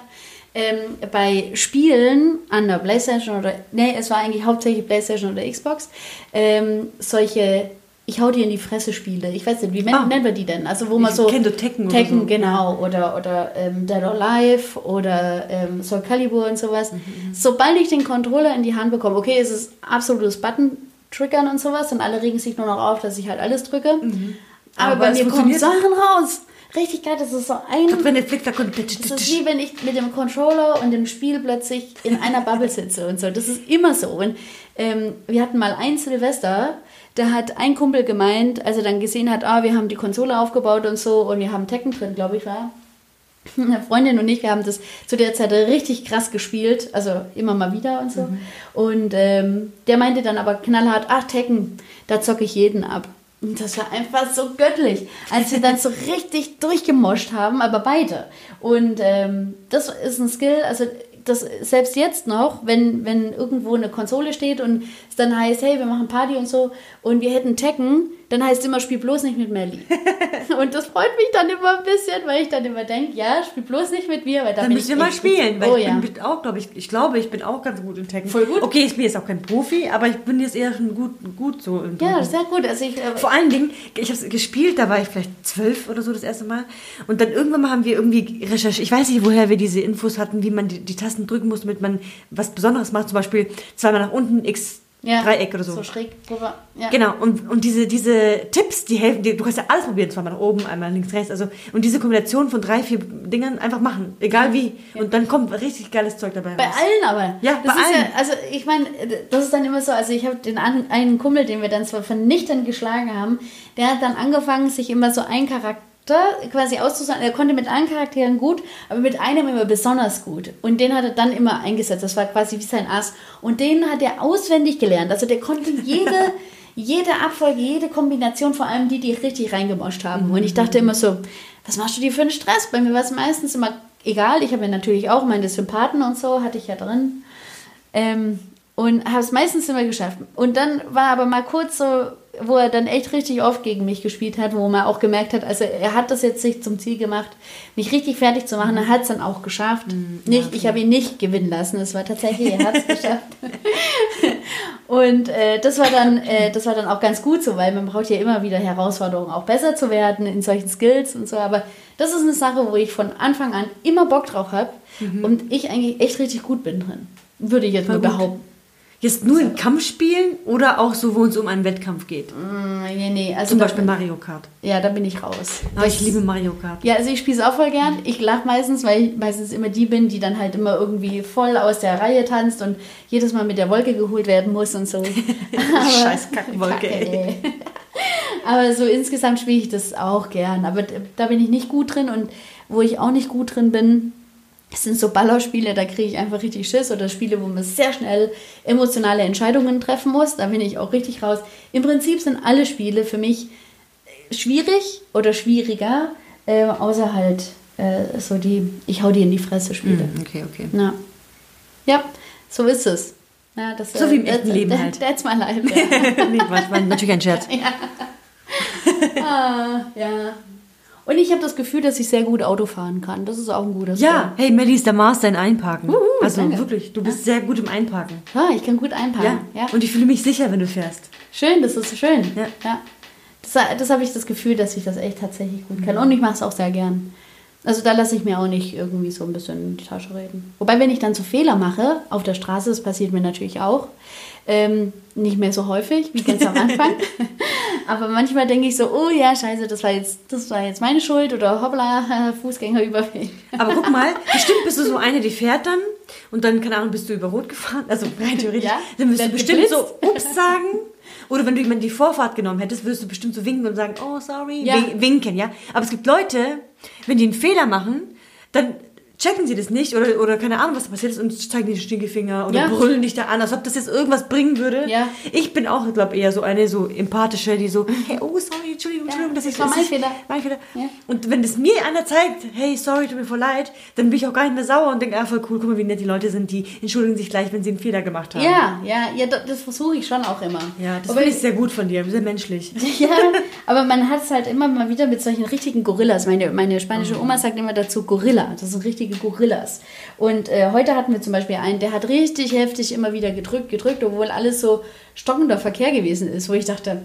ähm, bei Spielen an der Playstation oder, nee, es war eigentlich hauptsächlich Playstation oder Xbox, ähm, solche, ich hau dir in die Fresse Spiele. Ich weiß nicht, wie Ah. nennen wir die denn? Also wo man Ich so kenn so Tekken oder Tekken so. genau oder oder ähm, Dead or Alive oder ähm, Soul Calibur und sowas. Sobald ich den Controller in die Hand bekomme, okay, es ist absolutes Button Triggern und sowas und alle regen sich nur noch auf, dass ich halt alles drücke. Aber, Aber bei mir kommen. Sachen raus. Richtig geil, das ist so ein Doch, wenn der Flick da kommt. das ist wie wenn ich mit dem Controller und dem Spiel plötzlich in einer Bubble sitze und so. Das ist immer so. Wenn, ähm, wir hatten mal ein Silvester, da hat ein Kumpel gemeint, als er dann gesehen hat, ah, wir haben die Konsole aufgebaut und so und wir haben Tekken drin, glaube ich, war. Eine Freundin und ich, wir haben das zu der Zeit richtig krass gespielt, also immer mal wieder und so. Und ähm, der meinte dann aber knallhart, ach Tekken, da zocke ich jeden ab. Und das war einfach so göttlich, als wir dann so richtig durchgemoscht haben, aber beide. Und ähm, das ist ein Skill, also das selbst jetzt noch, wenn, wenn irgendwo eine Konsole steht und es dann heißt, hey, wir machen Party und so und wir hätten Tekken, dann heißt es immer, spiel bloß nicht mit Melly. und das freut mich dann immer ein bisschen, weil ich dann immer denke, ja, spiel bloß nicht mit mir, weil da Dann bin müssen ich echt spielen, weil oh, ich ja. bin auch, glaube ich, ich glaube, ich bin auch ganz gut in Tekken. Voll gut. Okay, ich bin jetzt auch kein Profi, aber ich bin jetzt eher schon gut, gut so im Ja, sehr gut. Also ich, äh, Vor allen Dingen, ich habe es gespielt, da war ich vielleicht zwölf oder so das erste Mal. Und dann irgendwann mal haben wir irgendwie recherchiert. Ich weiß nicht, woher wir diese Infos hatten, wie man die, die Tasten drücken muss, damit man was Besonderes macht. Zum Beispiel zweimal nach unten, X, ja, Dreieck oder so. So schräg drüber. Ja. Genau, und, und diese, diese Tipps, die helfen dir, du kannst ja alles probieren, zweimal nach oben, einmal links, rechts, also, und diese Kombination von drei, vier Dingern einfach machen, egal wie. Und dann kommt richtig geiles Zeug dabei Bei raus. allen aber. Ja, das bei ist allen. Ja, also ich meine, das ist dann immer so, also ich habe den einen Kumpel, den wir dann zwar vernichtend geschlagen haben, der hat dann angefangen, sich immer so einen Charakter quasi auszusagen. Er konnte mit allen Charakteren gut, aber mit einem immer besonders gut. Und den hat er dann immer eingesetzt. Das war quasi wie sein Ass. Und den hat er auswendig gelernt. Also der konnte jede, jede Abfolge, jede Kombination, vor allem die, die richtig reingemoscht haben. Und ich dachte immer so, was machst du dir für einen Stress? Bei mir war es meistens immer egal. Ich habe ja natürlich auch meine Sympathen und so, hatte ich ja drin. Ähm, und habe es meistens immer geschafft. Und dann war aber mal kurz so, wo er dann echt richtig oft gegen mich gespielt hat, wo man auch gemerkt hat, also er hat das jetzt sich zum Ziel gemacht, mich richtig fertig zu machen. Er hat es dann auch geschafft. nicht, Ich habe ihn nicht gewinnen lassen. Es war tatsächlich, er hat es geschafft. Und äh, das war dann, äh, das war dann auch ganz gut so, weil man braucht ja immer wieder Herausforderungen, auch besser zu werden in solchen Skills und so. Aber das ist eine Sache, wo ich von Anfang an immer Bock drauf habe und ich eigentlich echt richtig gut bin drin. Würde ich jetzt mal Mhm. gut. behaupten. Jetzt nur in Kampfspielen oder auch so, wo es um einen Wettkampf geht? Mm, Nee, nee, also Zum Beispiel Mario Kart. ja, da bin ich raus. Aber ich liebe Mario Kart. Ja, also ich spiele es auch voll gern. Ich lache meistens, weil ich meistens immer die bin, die dann halt immer irgendwie voll aus der Reihe tanzt und jedes Mal mit der Wolke geholt werden muss und so. Scheiß Kackwolke, Kacke. Aber so insgesamt spiele ich das auch gern. Aber da bin ich nicht gut drin und wo ich auch nicht gut drin bin, das sind so Ballerspiele, da kriege ich einfach richtig Schiss oder Spiele, wo man sehr schnell emotionale Entscheidungen treffen muss. Da bin ich auch richtig raus. Im Prinzip sind alle Spiele für mich schwierig oder schwieriger, äh, außer halt äh, so die Ich hau dir in die Fresse Spiele. Okay, okay. Ja. ja, so ist es. Ja, das, So wie im echten that's- Leben halt. That's my life. Ja. nee, war, war natürlich ein Scherz. ah, ja. Und ich habe das Gefühl, dass ich sehr gut Auto fahren kann. Das ist auch ein guter Ja, hey, Melly ist der Master in Einparken. Uhu, also danke. wirklich, du bist sehr gut im Einparken. Ja, ich kann gut einparken. Ja. Und ich fühle mich sicher, wenn du fährst. Schön, das ist schön. Ja. ja. Das, das habe ich das Gefühl, dass ich das echt tatsächlich gut kann. Und ich mache es auch sehr gern. Also da lasse ich mir auch nicht irgendwie so ein bisschen in die Tasche reden. Wobei, wenn ich dann so Fehler mache auf der Straße, das passiert mir natürlich auch, ähm, nicht mehr so häufig wie ganz am Anfang. Aber manchmal denke ich so, oh ja, scheiße, das war jetzt, das war jetzt meine Schuld oder hoppla, Fußgänger überfällt. Aber guck mal, bestimmt bist du so eine, die fährt dann und dann, keine Ahnung, bist du über Rot gefahren. Also rein theoretisch. Ja, dann wirst du bestimmt so Ups sagen. Oder wenn du jemanden die Vorfahrt genommen hättest, würdest du bestimmt so winken und sagen, oh, sorry. Ja. Win- Winken, ja. Aber es gibt Leute, wenn die einen Fehler machen, dann checken sie das nicht oder, oder keine Ahnung, was da passiert ist und zeigen den Stinkefinger oder Ja. brüllen dich da an, als ob das jetzt irgendwas bringen würde. Ja. Ich bin auch, glaube eher so eine so empathische, die so, hey, oh, sorry, Entschuldigung, Ja, Entschuldigung, das, das ist war das mein ist Fehler. Mein Fehler. Ja. Und wenn es mir einer zeigt, hey, sorry, tut mir voll leid, dann bin ich auch gar nicht mehr sauer und denke, ah, voll cool, guck mal, wie nett die Leute sind, die entschuldigen sich gleich, wenn sie einen Fehler gemacht haben. Ja, ja, ja, das, das versuche ich schon auch immer. Ja, das finde ich sehr gut von dir, sehr menschlich. Ja, aber man hat es halt immer mal wieder mit solchen richtigen Gorillas. Meine, meine spanische Mhm. Oma sagt immer dazu Gorilla. Das sind richtige Gorillas. Und äh, heute hatten wir zum Beispiel einen, der hat richtig heftig immer wieder gedrückt, gedrückt, obwohl alles so stockender Verkehr gewesen ist, wo ich dachte,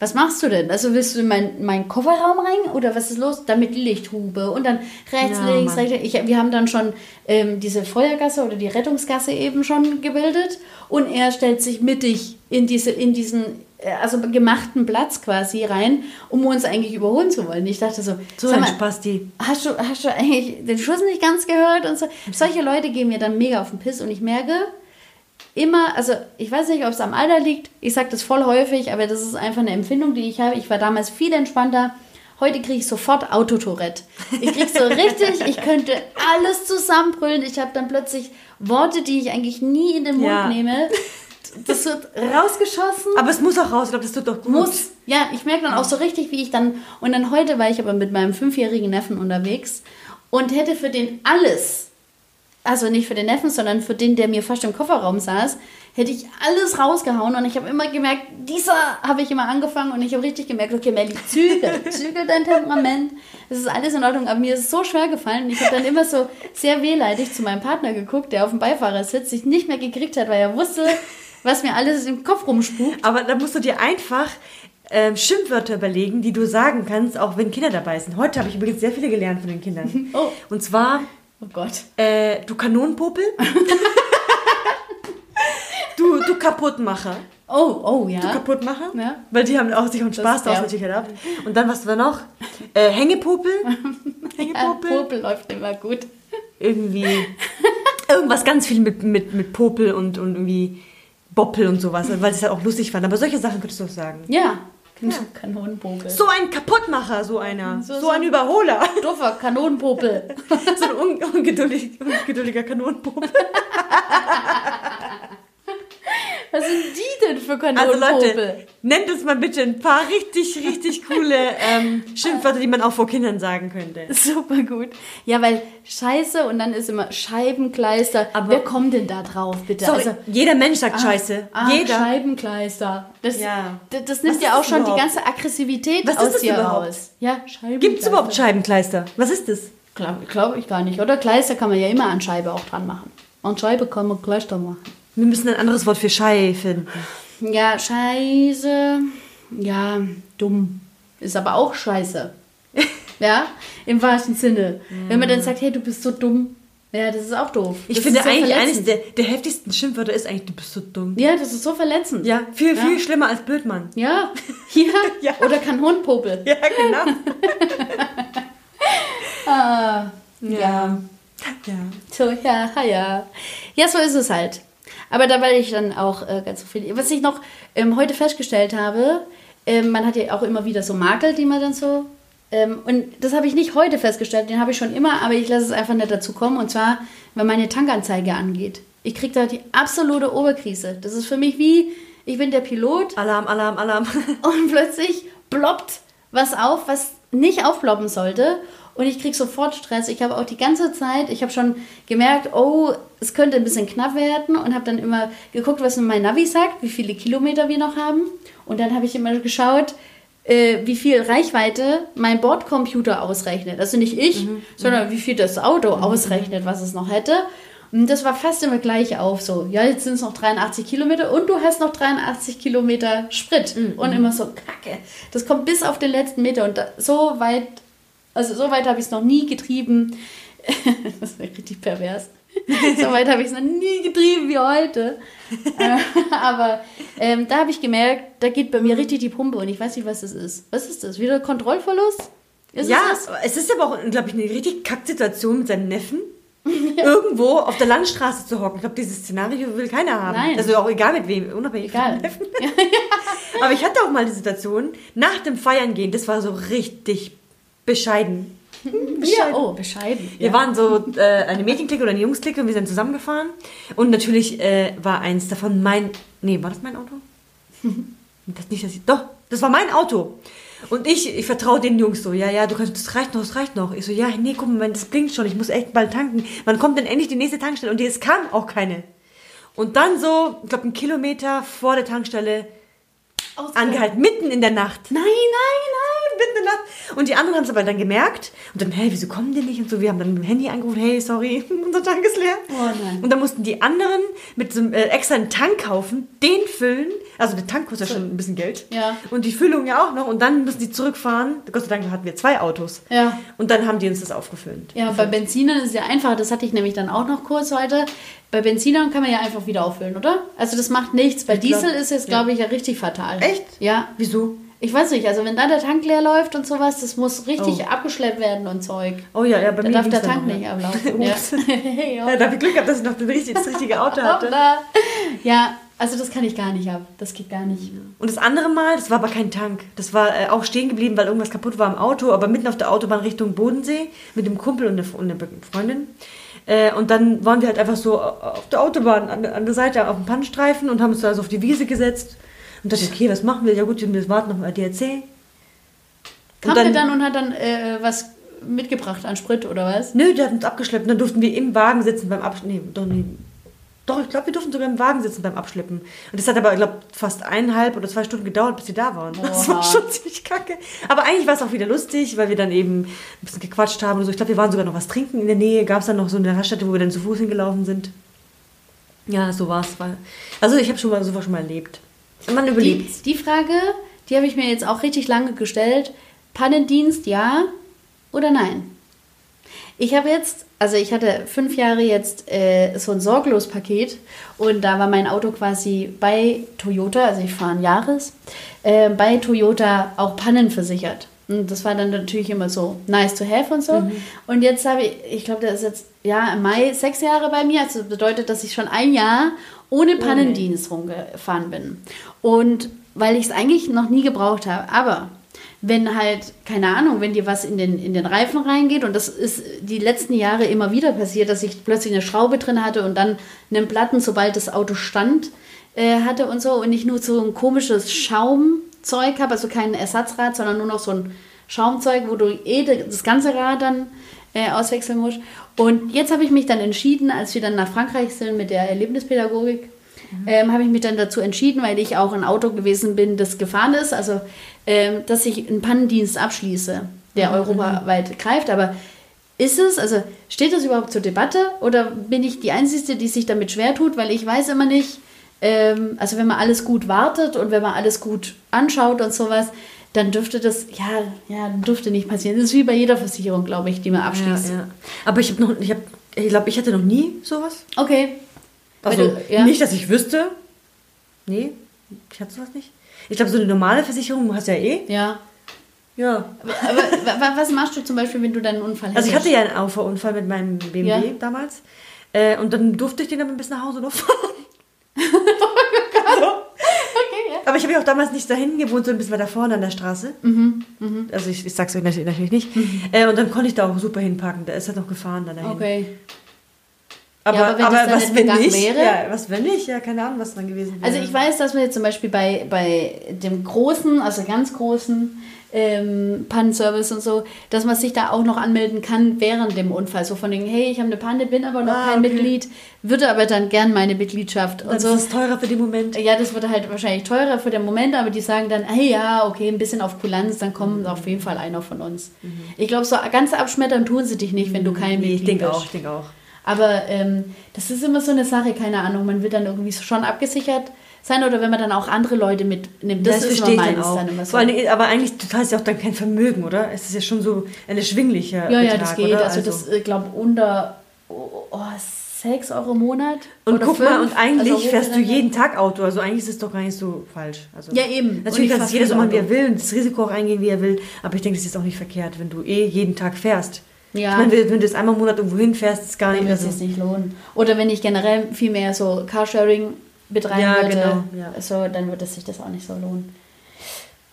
was machst du denn? Also willst du in meinen mein Kofferraum rein oder was ist los? Dann mit Lichthube und dann rechts, Ja, links, rechts. Ich, wir haben dann schon ähm, diese Feuergasse oder die Rettungsgasse eben schon gebildet und er stellt sich mittig in, diese, in diesen also gemachten Platz quasi rein, um uns eigentlich überholen zu wollen. Ich dachte so, So ein Spasti. Hast du, hast du eigentlich den Schuss nicht ganz gehört und so? Solche Leute gehen mir dann mega auf den Piss und ich merke immer, also ich weiß nicht, ob es am Alter liegt, ich sage das voll häufig, aber das ist einfach eine Empfindung, die ich habe. Ich war damals viel entspannter. Heute kriege ich sofort Autotourette. Ich kriege so richtig, ich könnte alles zusammenbrüllen. Ich habe dann plötzlich Worte, die ich eigentlich nie in den Mund Ja. nehme. Das wird rausgeschossen Aber es muss auch raus. Ich glaube, das tut doch gut. muss. Ja, ich merke dann auch so richtig, wie ich dann. Und dann heute war ich aber mit meinem fünfjährigen Neffen unterwegs und hätte für den alles, also nicht für den Neffen, sondern für den, der mir fast im Kofferraum saß, hätte ich alles rausgehauen und ich habe immer gemerkt, dieser habe ich immer angefangen und ich habe richtig gemerkt, okay, Melli, zügel, zügel dein Temperament. Das ist alles in Ordnung, aber mir ist es so schwer gefallen. und Ich habe dann immer so sehr wehleidig zu meinem Partner geguckt, der auf dem Beifahrersitz sich nicht mehr gekriegt hat, weil er wusste, was mir alles im Kopf rumspukt. Aber da musst du dir einfach ähm, Schimpfwörter überlegen, die du sagen kannst, auch wenn Kinder dabei sind. Heute habe ich übrigens sehr viele gelernt von den Kindern. Oh. Und zwar, Oh Gott. äh, du Kanonenpopel. du, du Kaputtmacher. Oh, oh, ja. Du Kaputtmacher. Ja. Weil die haben auch sich einen Spaß daraus ja. natürlich gehabt. Und dann, was war noch? Äh, Hängepopel. ja, Hängepopel. Popel läuft immer gut. irgendwie irgendwas ganz viel mit, mit, mit Popel und, und irgendwie Boppel und sowas, weil sie es halt auch lustig fand. Aber solche Sachen könntest du auch sagen. Ja. Kanonenpopel. So ein Kaputtmacher, so einer. So- So, so- ein Überholer. Duffer Kanonenpopel. so ein un ungeduldig, ungeduldiger Kanonenpopel. Was sind die denn für Also Kanonenpopel? Leute, nennt uns mal bitte ein paar richtig, richtig coole ähm, Schimpfwörter, die man auch vor Kindern sagen könnte. Super gut. Ja, weil Scheiße und dann ist immer Scheibenkleister. Aber- Wer kommt denn da drauf, bitte? Sorry, Also, jeder Mensch sagt Scheiße. ah, jeder. Scheibenkleister. Das, Ja. das, das nimmt ja auch schon die überhaupt? ganze Aggressivität Was ist aus das dir überhaupt? raus. Ja, Scheibenkleister. Gibt es überhaupt Scheibenkleister? Was ist das? Glaube glaub ich gar nicht. Oder Kleister kann man ja immer an Scheibe auch dran machen. An Scheibe kann man Kleister machen. Wir müssen ein anderes Wort für Schei finden. Ja, scheiße. Ja, dumm. Ist aber auch scheiße. ja, im wahrsten Sinne. Wenn man dann sagt, hey, du bist so dumm. Ja, das ist auch doof. Ich das finde eigentlich eines der, der heftigsten Schimpfwörter ist eigentlich, du bist so dumm. Ja, das ist so verletzend. Ja, viel, Ja. viel schlimmer als Blödmann. Ja, ja. Ja. Oder Kanonenpopel. Ja, genau. Ah, ja. ja. ja. So, ja, ja. Ja, so ist es halt. Aber da war ich dann auch äh, ganz zufrieden. Was ich noch ähm, heute festgestellt habe, ähm, man hat ja auch immer wieder so Makel, die man dann so. Ähm, und das habe ich nicht heute festgestellt, den habe ich schon immer, aber ich lasse es einfach nicht dazu kommen. Und zwar, wenn meine Tankanzeige angeht. Ich kriege da die absolute Oberkrise. Das ist für mich wie, ich bin der Pilot Alarm, Alarm, Alarm. und plötzlich ploppt was auf, was nicht aufploppen sollte. Und ich krieg sofort Stress. Ich habe auch die ganze Zeit, ich habe schon gemerkt, oh, es könnte ein bisschen knapp werden und habe dann immer geguckt, was mein Navi sagt, wie viele Kilometer wir noch haben. Und dann habe ich immer geschaut, äh, wie viel Reichweite mein Bordcomputer ausrechnet. Also nicht ich, sondern wie viel das Auto ausrechnet, was es noch hätte. Und das war fast immer gleich auf. So, ja, jetzt sind es noch 83 Kilometer und du hast noch 83 Kilometer Sprit. Und immer so, kacke. Das kommt bis auf den letzten Meter. Und da, so weit, also so weit habe ich es noch nie getrieben. das wäre richtig pervers. so weit habe ich es noch nie getrieben wie heute. Aber ähm, da habe ich gemerkt, da geht bei mir richtig die Pumpe und ich weiß nicht, was das ist. Was ist das? Wieder Kontrollverlust? Ist ja, es es ist aber auch, glaube ich, eine richtig Kacksituation mit seinem Neffen. Irgendwo auf der Landstraße zu hocken. Ich glaube, dieses Szenario will keiner haben. Nein. Also auch egal mit wem, unabhängig Egal. Neffen. Aber ich hatte auch mal die Situation, nach dem Feiern gehen, das war so richtig bescheiden. Ja, oh, bescheiden. Wir ja. waren so äh, eine Mädchenklicke oder eine Jungsklicke und wir sind zusammengefahren. Und natürlich äh, war eins davon mein. Nee, war das mein Auto? Das nicht, dass ich, doch, das war mein Auto. Und ich, ich vertraue den Jungs so, ja, ja, du kannst, das reicht noch, das reicht noch. Ich so, ja, nee, guck mal, das blinkt schon, ich muss echt bald tanken. Wann kommt denn endlich die nächste Tankstelle? Und es kam auch keine. Und dann so, ich glaube, einen Kilometer vor der Tankstelle angehalten, mitten in der Nacht. Nein, nein, nein. Mitten in der Nacht. Und die anderen haben es aber dann gemerkt. Und dann, hey, wieso kommen die nicht? Und so, wir haben dann mit dem Handy angerufen, hey, sorry, unser Tank ist leer. Oh nein. Und dann mussten die anderen mit so einem äh, extra einen Tank kaufen, den füllen, Also der Tank kostet ja schon ein bisschen Geld. Ja. Und die Füllung ja auch noch. Und dann müssen die zurückfahren. Gott sei Dank hatten wir zwei Autos. Ja. Und dann haben die uns das aufgefüllt. Ja, bei Benzinern ist es ja einfach, das hatte ich nämlich dann auch noch kurz heute. Bei Benzinern kann man ja einfach wieder auffüllen, oder? Also das macht nichts. Bei Diesel ist es, glaube ich, ja richtig fatal. Echt? Ja. Wieso? Ich weiß nicht, also wenn da der Tank leer läuft und sowas, das muss richtig Oh. abgeschleppt werden und Zeug. Oh ja, ja, bei Da mir darf der Tank nicht ja. ablaufen. ja. Ja, da habe ich Glück gehabt, dass ich noch das richtige, das richtige Auto hatte. Ja, also das kann ich gar nicht ab. Das geht gar nicht. Und das andere Mal, das war aber kein Tank. Das war äh, auch stehen geblieben, weil irgendwas kaputt war im Auto, aber mitten auf der Autobahn Richtung Bodensee mit dem Kumpel und einer, und einer Freundin. Äh, und dann waren wir halt einfach so auf der Autobahn an, der- an der Seite auf dem Pannenstreifen und haben uns da so auf die Wiese gesetzt. Und dachte, okay, was machen wir? Ja gut, wir warten auf den ADAC. Kam der dann- und hat dann äh, was mitgebracht an Sprit oder was? Nö, der hat uns abgeschleppt und dann durften wir im Wagen sitzen beim Abschleppen. Nee, doch, nee. Doch, ich glaube, wir durften sogar im Wagen sitzen beim Abschleppen. Und das hat aber, ich glaube, fast eineinhalb oder zwei Stunden gedauert, bis wir da waren. Das war schon ziemlich kacke. Aber eigentlich war es auch wieder lustig, weil wir dann eben ein bisschen gequatscht haben und so. Ich glaube, wir waren sogar noch was trinken in der Nähe. Gab es dann noch so eine Raststätte, wo wir dann zu Fuß hingelaufen sind. Ja, so war es. Also ich habe schon mal sowas schon mal erlebt. Man Die, überlebt. die Frage, die habe ich mir jetzt auch richtig lange gestellt. Pannendienst ja oder nein? Ich habe jetzt, also ich hatte fünf Jahre jetzt äh, so ein Sorglos-Paket und da war mein Auto quasi bei Toyota, also ich fahre ein Jahres, äh, bei Toyota auch pannenversichert. Und das war dann natürlich immer so nice to have und so. Und jetzt habe ich, ich glaube, der ist jetzt ja im Mai sechs Jahre bei mir. Also das bedeutet, dass ich schon ein Jahr ohne Pannendienst rumgefahren bin. Und weil ich es eigentlich noch nie gebraucht habe. Aber wenn halt, keine Ahnung, wenn dir was in den, in den Reifen reingeht und das ist die letzten Jahre immer wieder passiert, dass ich plötzlich eine Schraube drin hatte und dann einen Platten, sobald das Auto stand, äh, hatte und so und nicht nur so ein komisches Schaumzeug habe, also kein Ersatzrad, sondern nur noch so ein Schaumzeug, wo du eh das ganze Rad dann äh, auswechseln musst. Und jetzt habe ich mich dann entschieden, als wir dann nach Frankreich sind mit der Erlebnispädagogik, ähm, habe ich mich dann dazu entschieden, weil ich auch ein Auto gewesen bin, das gefahren ist, also ähm, dass ich einen Pannendienst abschließe, der europaweit greift. Aber ist es, also steht das überhaupt zur Debatte oder bin ich die Einzige, die sich damit schwer tut, weil ich weiß immer nicht, ähm, also wenn man alles gut wartet und wenn man alles gut anschaut und sowas, dann dürfte das, ja, ja, dürfte nicht passieren. Das ist wie bei jeder Versicherung, glaube ich, die man abschließt. Ja, ja. Aber ich habe noch, ich habe, ich glaube, ich hatte noch nie sowas. Okay. Also du- ja. nicht, dass ich wüsste. Nee, ich hatte sowas nicht. Ich glaube, so eine normale Versicherung hast du ja eh. Ja. Ja. Aber wa- was machst du zum Beispiel, wenn du dann einen Unfall Also ich hatte ja einen Auffahrunfall mit meinem BMW damals. Äh, und dann durfte ich den aber bis nach Hause noch fahren. Ich habe ja auch damals nicht dahin gewohnt, sondern ein bisschen weiter vorne an der Straße. Mhm, Also ich, ich sag's euch natürlich, nicht. Äh, und dann konnte ich da auch super hinparken. Da ist er noch gefahren dann dahin. Okay. Aber, Ja, aber wenn aber was wenn nicht? wäre? Ja, was wenn nicht? Ja, keine Ahnung, was dann gewesen wäre. Also ich weiß, dass wir jetzt zum Beispiel bei, bei dem großen, also ganz großen ähm, Pannenservice und so, dass man sich da auch noch anmelden kann während dem Unfall. So von den, hey, ich habe eine Panne, bin aber noch Ah, kein okay. Mitglied, würde aber dann gern meine Mitgliedschaft und dann so. ist es teurer für den Moment. Ja, das wird halt wahrscheinlich teurer für den Moment, aber die sagen dann, hey ja, okay, ein bisschen auf Kulanz, dann kommt auf jeden Fall einer von uns. Ich glaube, so ganz abschmettern tun sie dich nicht, wenn du kein Mhm. Nee, Mitglied ich denke bist. auch, ich denke auch. Aber ähm, das ist immer so eine Sache, keine Ahnung, man will dann irgendwie schon abgesichert sein oder wenn man dann auch andere Leute mitnimmt. Das, ist immer verstehe ich meins dann auch. dann immer so. Vor Dingen, aber eigentlich, du zahlst ja auch dann kein Vermögen, oder? Es ist ja schon so ein erschwinglicher ja, ja, Betrag, das geht. Oder? Also, das, ich glaube, unter oh, oh, 6 Euro im Monat. und guck mal, fünf. und eigentlich Also fährst du jeden Tag Auto, also eigentlich ist es doch gar nicht so falsch. Also, Ja, eben. Ich Natürlich kann es jeder so machen, wie er will und das Risiko auch eingehen, wie er will, aber ich denke, das ist auch nicht verkehrt, wenn du eh jeden Tag fährst. Ja. Ich meine, wenn du jetzt einmal im Monat irgendwo hinfährst, ist gar Dann nicht wird mehr es so. sich nicht lohnen. Oder wenn ich generell viel mehr so Carsharing betreiben Ja, würde, genau, ja. so, dann würde es sich das auch nicht so lohnen.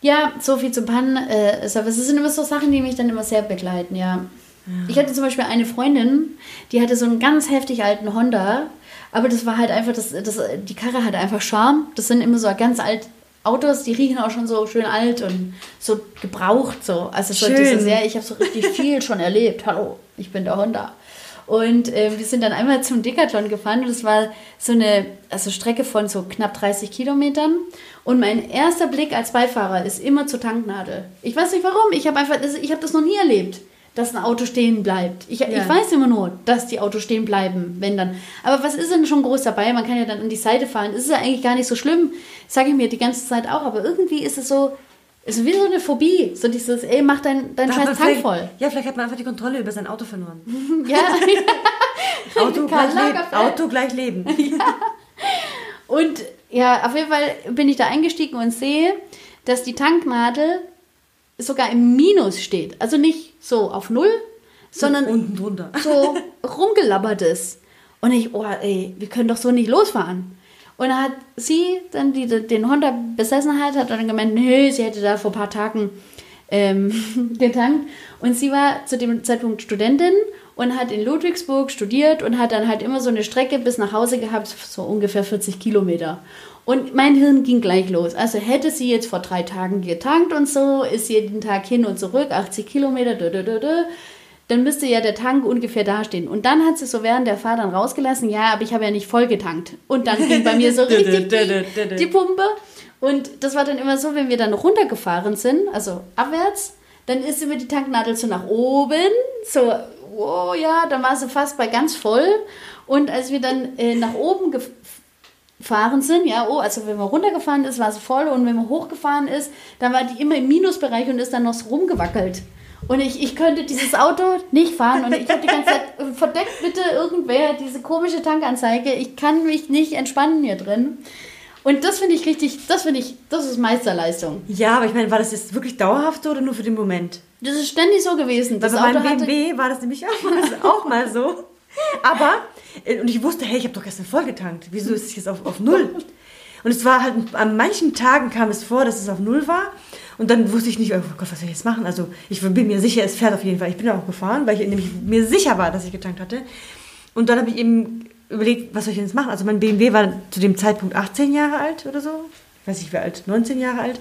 Ja, so viel zum Pannen. Äh, das sind immer so Sachen, die mich dann immer sehr begleiten, ja. Ich hatte zum Beispiel eine Freundin, die hatte so einen ganz heftig alten Honda, aber das war halt einfach, das, das, die Karre hatte einfach Charme. Das sind immer so ganz alt Autos, die riechen auch schon so schön alt und so gebraucht so. Also so Schön. dieses, ja, ich habe so richtig viel schon erlebt. Hallo, ich bin der Honda. Und äh, wir sind dann einmal zum Decathlon gefahren und das war so eine also Strecke von so knapp 30 Kilometern. Und mein erster Blick als Beifahrer ist immer zur Tanknadel. Ich weiß nicht warum, ich habe einfach, das, ich habe das noch nie erlebt. dass ein Auto stehen bleibt. Ich, ja. ich weiß immer nur, dass die Autos stehen bleiben, wenn dann. Aber was ist denn schon groß dabei? Man kann ja dann an die Seite fahren. Das ist ja eigentlich gar nicht so schlimm. Sage ich mir die ganze Zeit auch. Aber irgendwie ist es so, ist wie so eine Phobie. So dieses, ey, mach dein, dein scheiß Tank voll. Ja, vielleicht hat man einfach die Kontrolle über sein Auto verloren. ja. Auto, gleich leben. Auto gleich Leben. ja. Und ja, auf jeden Fall bin ich da eingestiegen und sehe, dass die Tanknadel sogar im Minus steht. Also nicht so auf Null, sondern unten drunter. so rumgelabbert ist. Und ich, oh, ey, wir können doch so nicht losfahren. Und dann hat sie dann, die den Honda besessen hat, hat dann gemeint, nö, sie hätte da vor ein paar Tagen ähm, getankt. Und sie war zu dem Zeitpunkt Studentin und hat in Ludwigsburg studiert und hat dann halt immer so eine Strecke bis nach Hause gehabt, so ungefähr 40 Kilometer. Und mein Hirn ging gleich los. Also hätte sie jetzt vor drei Tagen getankt und so, ist jeden Tag hin und zurück, 80 Kilometer, dö, dö, dö, dö, dann müsste ja der Tank ungefähr dastehen. Und dann hat sie so während der Fahrt dann rausgelassen, ja, aber ich habe ja nicht voll getankt. Und dann ging bei mir so richtig die, die Pumpe. Und das war dann immer so, wenn wir dann runtergefahren sind, also abwärts, dann ist immer die Tanknadel so nach oben, so, oh ja, dann war sie fast bei ganz voll. Und als wir dann äh, nach oben gefahren sind, ja, oh, also wenn man runtergefahren ist, war sie voll und wenn man hochgefahren ist, dann war die immer im Minusbereich und ist dann noch so rumgewackelt. Und ich, ich könnte dieses Auto nicht fahren und ich habe die ganze Zeit, verdeckt bitte irgendwer diese komische Tankanzeige, ich kann mich nicht entspannen hier drin. Und das finde ich richtig, das finde ich, das ist Meisterleistung. Ja, aber ich meine, war das jetzt wirklich dauerhaft so oder nur für den Moment? Das ist ständig so gewesen. Das Weil bei meinem BMW war das nämlich auch mal, auch mal so. Aber, äh, und ich wusste, hey, ich habe doch gestern voll getankt. Wieso ist es jetzt auf, auf Null? Und es war halt, an manchen Tagen kam es vor, dass es auf Null war. Und dann wusste ich nicht, oh Gott, was soll ich jetzt machen? Also ich bin mir sicher, es fährt auf jeden Fall. Ich bin auch gefahren, weil ich nämlich mir sicher war, dass ich getankt hatte. Und dann habe ich eben überlegt, was soll ich denn jetzt machen? Also mein BMW war zu dem Zeitpunkt 18 Jahre alt oder so. Ich weiß nicht, wie alt, 19 Jahre alt.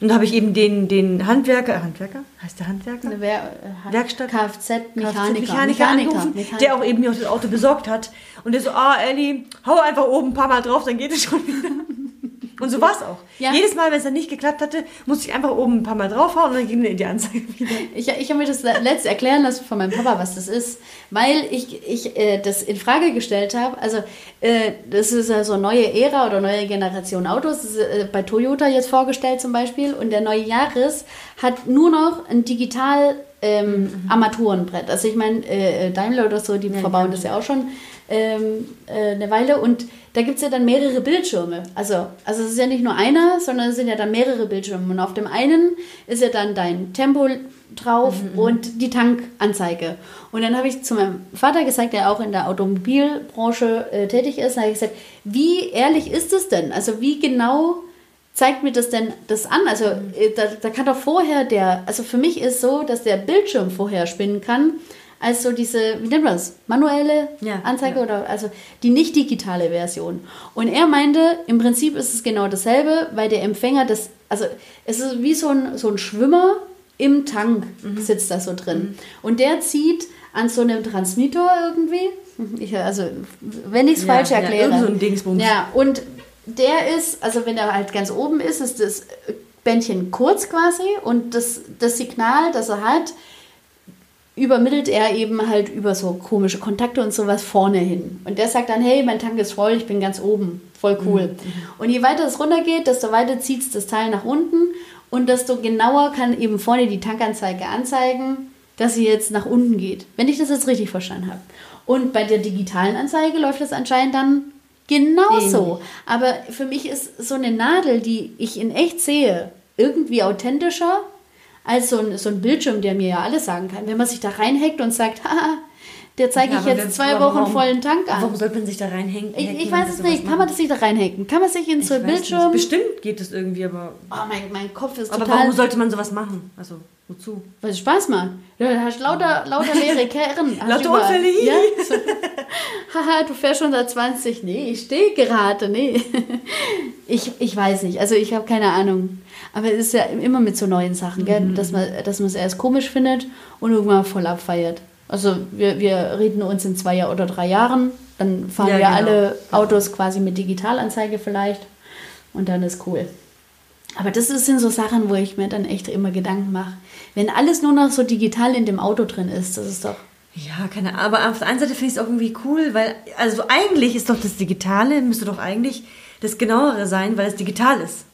Und da habe ich eben den, den Handwerker, Handwerker? Heißt der Handwerker? Eine Wer äh, Werkstatt? Kfz-Mechaniker. Kfz Mechaniker, der auch eben mir auch das Auto besorgt hat. Und der so, ah, Ellie, hau einfach oben ein paar Mal drauf, dann geht es schon wieder. Und so war es auch. Ja. Jedes Mal, wenn es dann nicht geklappt hatte, musste ich einfach oben ein paar Mal draufhauen und dann ging die Anzeige wieder. Ich, ich habe mir das letzte erklären lassen von meinem Papa, was das ist, weil ich, ich äh, das in Frage gestellt habe. Also, äh, das ist ja so eine neue Ära oder neue Generation Autos. Das ist, äh, bei Toyota jetzt vorgestellt zum Beispiel. Und der neue Jahres hat nur noch ein digital ähm, mhm. Armaturenbrett. Also ich meine, äh, Daimler oder so, die ja, verbauen ja. das ja auch schon ähm, äh, eine Weile. Und da gibt es ja dann mehrere Bildschirme. Also, also es ist ja nicht nur einer, sondern es sind ja dann mehrere Bildschirme. Und auf dem einen ist ja dann dein Tempo drauf mhm. mhm. und die Tankanzeige. Und dann habe ich zu meinem Vater gesagt, der auch in der Automobilbranche äh, tätig ist, habe ich gesagt, wie ehrlich ist es denn? Also wie genau zeigt mir das denn das an? Also äh, da, da kann doch vorher der, also für mich ist so, dass der Bildschirm vorher spinnen kann, als so diese, wie nennt man das, manuelle ja, Anzeige ja. oder also die nicht digitale Version. Und er meinte, im Prinzip ist es genau dasselbe, weil der Empfänger das, also es ist wie so ein, so ein Schwimmer im Tank mhm. sitzt da so drin. Mhm. Und der zieht an so einem Transmitter irgendwie, ich, also wenn ich es ja, falsch erkläre. Ja, so ein Dingsbums. Ja, und der ist, also wenn er halt ganz oben ist, ist das Bändchen kurz quasi und das, das Signal, das er hat, übermittelt er eben halt über so komische Kontakte und sowas vorne hin. Und der sagt dann, hey, mein Tank ist voll, ich bin ganz oben, voll cool. Mhm. Und je weiter es runtergeht, desto weiter zieht es das Teil nach unten und desto genauer kann eben vorne die Tankanzeige anzeigen, dass sie jetzt nach unten geht. Wenn ich das jetzt richtig verstanden habe. Und bei der digitalen Anzeige läuft das anscheinend dann genauso. Aber für mich ist so eine Nadel, die ich in echt sehe, irgendwie authentischer als so ein, so ein Bildschirm, der mir ja alles sagen kann. Wenn man sich da reinhackt und sagt, haha, der zeige ja, ich jetzt zwei Wochen warum, vollen Tank an. Warum sollte man sich da reinhängen? Ich, ich weiß es nicht. Kann man das sich da reinhacken? Kann man sich in so ein Bildschirm... Nicht. Bestimmt geht es irgendwie, aber... Oh, mein, mein Kopf ist aber total... Aber warum sollte man sowas machen? Also, wozu? Weil es Spaß macht. Ja, du hast lauter, lauter leere Kerren. lauter Unfälle. Ja? So. Haha, du fährst schon seit 20. Nee, ich stehe gerade. Nee. ich, ich weiß nicht. Also ich habe keine Ahnung. Aber es ist ja immer mit so neuen Sachen, gell? Mhm. dass man es erst komisch findet und irgendwann voll abfeiert. Also wir, wir reden uns in zwei oder drei Jahren, dann fahren ja, wir genau. alle Autos quasi mit Digitalanzeige vielleicht und dann ist cool. Aber das sind so Sachen, wo ich mir dann echt immer Gedanken mache. Wenn alles nur noch so digital in dem Auto drin ist, das ist doch. Ja, keine Ahnung. Aber auf der einen Seite finde ich es auch irgendwie cool, weil, also eigentlich ist doch das Digitale, müsste doch eigentlich das Genauere sein, weil es digital ist.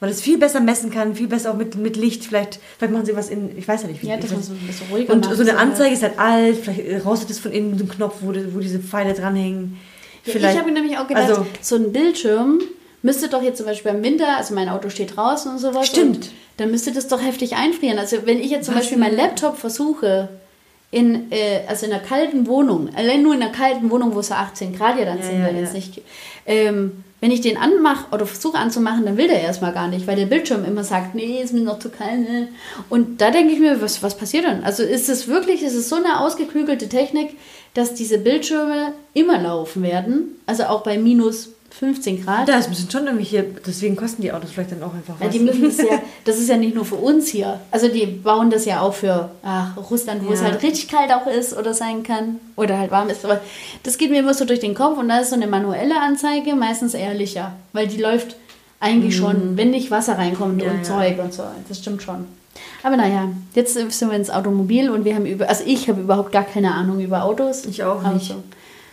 Weil es viel besser messen kann, viel besser auch mit, mit Licht. Vielleicht, vielleicht machen sie was in, ich weiß ja nicht, wie Ja, weiß- man so ein bisschen ruhiger Und so eine so, Anzeige ist halt alt, vielleicht äh, rostet es von innen mit einem Knopf, wo, die- wo diese Pfeile dranhängen. Vielleicht, ich habe mir nämlich auch gedacht, also, so ein Bildschirm müsste doch jetzt zum Beispiel im Winter, also mein Auto steht draußen und sowas. Stimmt. Dann müsste das doch heftig einfrieren. Also wenn ich jetzt zum Was Beispiel meinen? Laptop versuche, in, äh, also in einer kalten Wohnung, allein nur in einer kalten Wohnung, wo es so 18 Grad ja dann Ja, sind, ja, wenn ja. nicht. Ähm, wenn ich den anmache oder versuche anzumachen, dann will der erstmal gar nicht, weil der Bildschirm immer sagt, nee, ist mir noch zu kalt. Ne? Und da denke ich mir, was, was passiert dann? Also ist es wirklich, ist es so eine ausgeklügelte Technik, dass diese Bildschirme immer laufen werden, also auch bei minus 15 Grad. da ist müssen schon irgendwie hier, deswegen kosten die Autos vielleicht dann auch einfach was. Weil die müssen das ja, das ist ja nicht nur für uns hier. Also die bauen das ja auch für ach, Russland, wo es Ja. halt richtig kalt auch ist oder sein kann. Oder halt warm ist. Aber das geht mir immer so durch den Kopf und da ist so eine manuelle Anzeige meistens ehrlicher. Weil die läuft eigentlich schon, wenn nicht Wasser reinkommt Mhm. Ja, und ja. Zeug und so. Das stimmt schon. Aber naja, jetzt sind wir ins Automobil und wir haben über, also ich habe überhaupt gar keine Ahnung über Autos. Ich auch Aber nicht. so,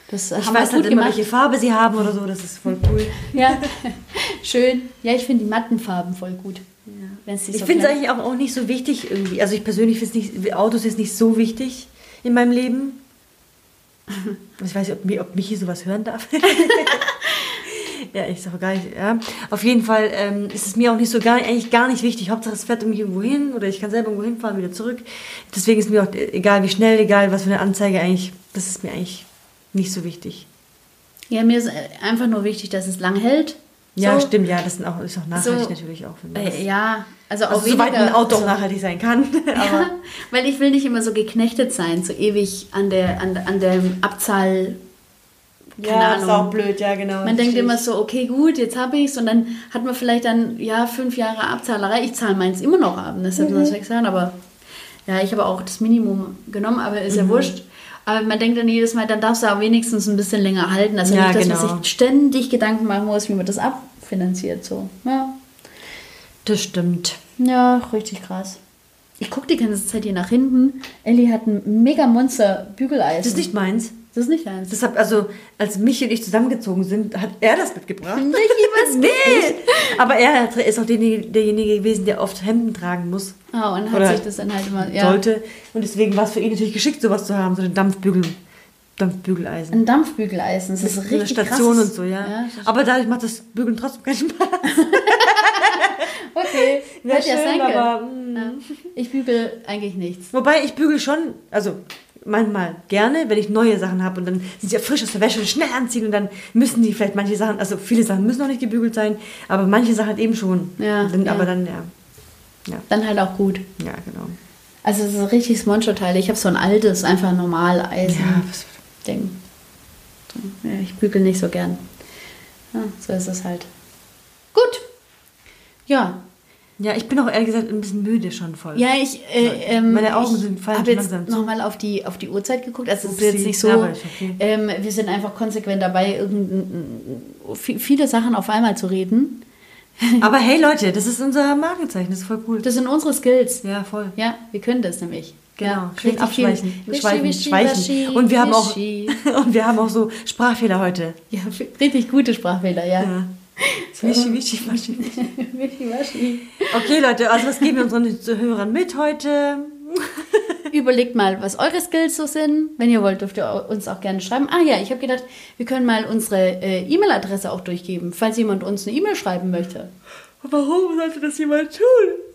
Das ich weiß halt immer, welche Farbe sie haben oder so, das ist voll cool. Ja, schön. Ja, ich finde die matten Farben voll gut. Nicht Ich so finde es eigentlich auch, auch nicht so wichtig irgendwie. Also ich persönlich finde es nicht, Autos ist nicht so wichtig in meinem Leben. Ich weiß nicht, ob, ob Michi sowas hören darf. ja, ich sage gar nicht. Ja. Auf jeden Fall ähm, ist es mir auch nicht so gar, eigentlich gar nicht wichtig. Hauptsache es fährt irgendwie irgendwo hin oder ich kann selber irgendwo hinfahren, wieder zurück. Deswegen ist mir auch egal wie schnell, egal was für eine Anzeige eigentlich, das ist mir eigentlich nicht so wichtig. Ja, mir ist einfach nur wichtig, dass es lang hält. Ja, So. stimmt, ja, das sind auch, ist auch nachhaltig So. natürlich auch. Wenn Äh, ja, also auch also soweit weniger- ein Auto auch so- nachhaltig sein kann. Ja, weil ich will nicht immer so geknechtet sein, so ewig an der, an, an der Abzahl. Keine Ahnung. blöd, ja, genau. Man denkt immer so, okay, gut, jetzt habe ich es und dann hat man vielleicht dann, ja, fünf Jahre Abzahlerei. Ich zahle meins immer noch ab, das hat Mhm. man gesagt, aber ja, ich habe auch das Minimum genommen, aber ist Mhm. ja wurscht. Aber man denkt dann jedes Mal, dann darfst du auch wenigstens ein bisschen länger halten. Also Ja, nicht, dass genau. man sich ständig Gedanken machen muss, wie man das abfinanziert. So. Ja. Das stimmt. ja, richtig krass. Ich gucke die ganze Zeit hier nach hinten. Ellie hat ein mega Monster Bügeleisen. Das ist nicht meins. Das ist nicht eins. Deshalb, also, als Michi und ich zusammengezogen sind, hat er das mitgebracht. Michi, was nee! Aber er ist auch derjenige, derjenige gewesen, der oft Hemden tragen muss. Ah, und hat Oder sich das dann halt immer. Ja. Sollte. Und deswegen war es für ihn natürlich geschickt, sowas zu haben, so ein Dampfbügel, Dampfbügeleisen. Ein Dampfbügeleisen. Das ist Mit richtig einer Station krasses- und so, ja. ja aber dadurch macht das Bügeln trotzdem keinen Spaß. okay, hätte ja schön, sein können. aber, mm. Ja. Ich bügel eigentlich nichts. Wobei ich bügel schon, also manchmal gerne, wenn ich neue Sachen habe und dann sind sie ja frisch aus der Wäsche und schnell anziehen und dann müssen die vielleicht manche Sachen, also viele Sachen müssen noch nicht gebügelt sein, aber manche Sachen halt eben schon. Ja, Dann, ja. Aber dann, ja. Ja, Dann halt auch gut. ja genau. Also es ist ein richtiges Monsterteil. Ich habe so ein altes, einfach normal Eisen. Ja, ja, ich bügel nicht so gern. So ist es halt. Gut. Ja. Ja, ich bin auch ehrlich gesagt ein bisschen müde schon voll. Ja, ich, äh, ähm, Meine Augen sind- fallen habe jetzt langsam zu. nochmal auf die, auf die Uhrzeit geguckt. Also es ist jetzt nicht so, Ja, okay. ähm, wir sind einfach konsequent dabei, viele Sachen auf einmal zu reden. Aber hey Leute, das ist unser Markenzeichen, das ist voll cool. Das sind unsere Skills. ja, voll. Ja, wir können das nämlich. Genau, ja, schön abschweichen. viel. Schweifen, Wischi, schweichen. wischi, Und wir haben auch wischi. und wir haben auch so Sprachfehler heute. Ja, richtig gute Sprachfehler, ja. Ja. Wischi, wischi, waschi. Wischi, waschi. Okay, Leute, also was geben wir unseren Hörern mit heute? Überlegt mal, was eure Skills so sind. Wenn ihr wollt, dürft ihr uns auch gerne schreiben. Ah ja, ich habe gedacht, wir können mal unsere äh, E-Mail-Adresse auch durchgeben, falls jemand uns eine E-Mail schreiben möchte. Warum sollte das jemand tun?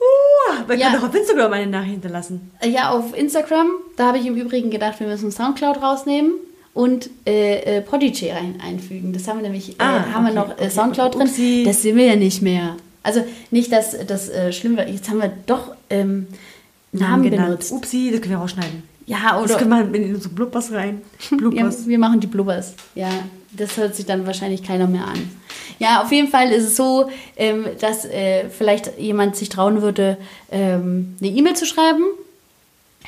Uh, man Ja. kann doch auf Instagram eine Nachricht hinterlassen. Äh, Ja, auf Instagram, da habe ich im Übrigen gedacht, wir müssen Soundcloud rausnehmen und äh, äh, Podigy rein einfügen. Das haben wir nämlich, Ah, äh, haben wir okay, noch äh, okay, Soundcloud drin. upsi. Das sind wir ja nicht mehr. Also nicht, dass das äh, schlimm wird. Jetzt haben wir doch ähm, Namen genannt. benutzt. Upsi, das können wir rausschneiden. Ja, Das oder können wir in unsere Blubbers rein. Ja, Blubbers. wir machen die Blubbers. Ja, das hört sich dann wahrscheinlich keiner mehr an. Ja, auf jeden Fall ist es so, ähm, dass äh, vielleicht jemand sich trauen würde, ähm, eine E-Mail zu schreiben.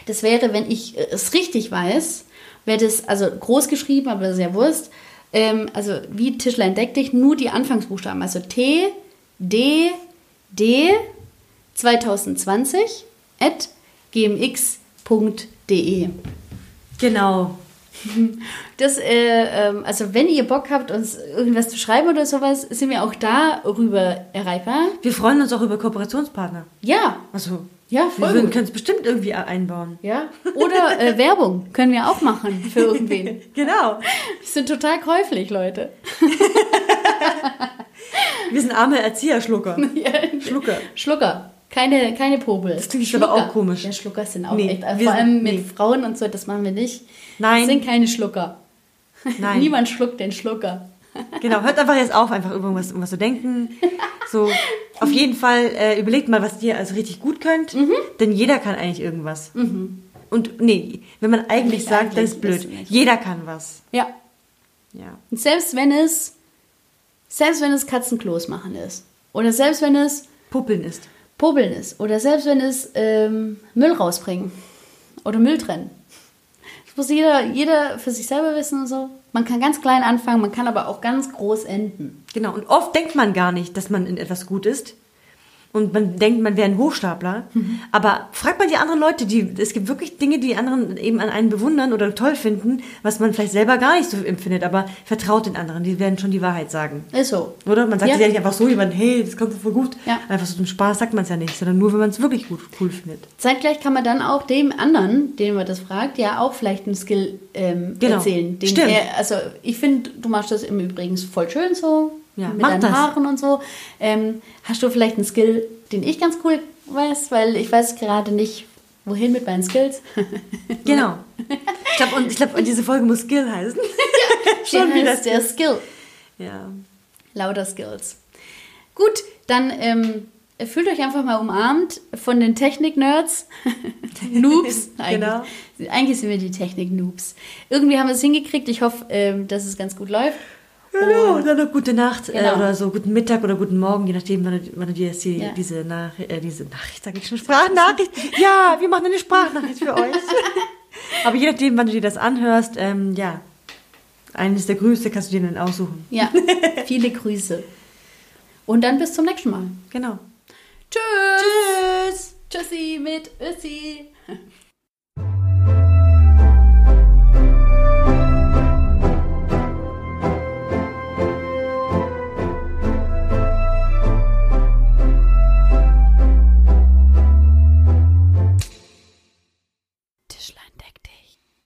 Das wäre, wenn ich äh, es richtig weiß, wäre das also groß geschrieben, aber das ist ja Wurst. Ähm, also wie Tischler entdeck dich, nur die Anfangsbuchstaben. Also T, D, d2020 at gmx.de. Genau. Das, äh, ähm, also wenn ihr Bock habt, uns irgendwas zu schreiben oder sowas, sind wir auch darüber erreichbar. Wir freuen uns auch über Kooperationspartner. Ja, Also, Ja, wir voll gut. können es bestimmt irgendwie einbauen. ja. Oder äh, Werbung können wir auch machen für irgendwen. Genau. Wir sind total käuflich, Leute. Wir sind arme Erzieherschlucker. Schlucker. Schlucker. Keine, keine Popel. Das klingt aber auch komisch. Ja, Schlucker sind auch Nee, echt. wir Vor sind- allem mit nee. Frauen und so, das machen wir nicht. Nein. Das sind keine Schlucker. Nein. Niemand schluckt den Schlucker. Genau, hört einfach jetzt auf, einfach über irgendwas, irgendwas zu denken. So, auf jeden Fall äh, überlegt mal, was ihr also richtig gut könnt, Mhm. denn jeder kann eigentlich irgendwas. Und nee, wenn man eigentlich Nicht sagt, das ist blöd. ist. Jeder kann was. Ja. Ja. Und selbst wenn es, selbst wenn es Katzenklos machen ist. Oder selbst wenn es Puppeln ist. Popeln ist. Oder selbst wenn es ähm, Müll rausbringen. Oder Müll trennen. Das muss jeder, jeder für sich selber wissen und so. Man kann ganz klein anfangen, man kann aber auch ganz groß enden. Genau. Und oft denkt man gar nicht, dass man in etwas gut ist. Und man denkt, man wäre ein Hochstapler. Mhm. Aber fragt mal die anderen Leute, die, es gibt wirklich Dinge, die anderen eben an einen bewundern oder toll finden, was man vielleicht selber gar nicht so empfindet. Aber vertraut den anderen, die werden schon die Wahrheit sagen. Ist so. Oder? Man sagt Ja. ja nicht einfach so jemand, hey, das kommt voll gut. Ja. Einfach so zum Spaß sagt man es ja nicht, sondern nur, wenn man es wirklich gut, cool findet. Zeitgleich kann man dann auch dem anderen, den man das fragt, ja auch vielleicht einen Skill ähm, Genau. erzählen. Den Stimmt. Er, also ich finde, du machst das im Übrigen voll schön so. Ja, mit deinen das. Haaren und so. Ähm, hast du vielleicht einen Skill, den ich ganz cool weiß, weil ich weiß gerade nicht, wohin mit meinen Skills. Genau. Ich glaube, und ich glaube, diese Folge muss Skill heißen. Schon Schon wieder heißt der Skill. Ja. Lauter Skills. Gut, dann ähm, fühlt euch einfach mal umarmt von den Technik-Nerds. Noobs. Eigentlich, Genau. eigentlich sind wir die Technik-Noobs. Irgendwie haben wir es hingekriegt. Ich hoffe, ähm, dass es ganz gut läuft. Genau, und dann noch gute Nacht äh, Genau. oder so guten Mittag oder guten Morgen, je nachdem, wann du, wann du dir jetzt die, Ja. diese, Nach äh, diese Nachricht, sag ich schon, Sprachnachricht. ja, wir machen eine Sprachnachricht für euch. Aber je nachdem, wann du dir das anhörst, ähm, ja, eines der Grüße kannst du dir dann aussuchen. Ja, viele Grüße. Und dann bis zum nächsten Mal. Genau. Tschüss. Tschüss. Tschüssi mit Össi.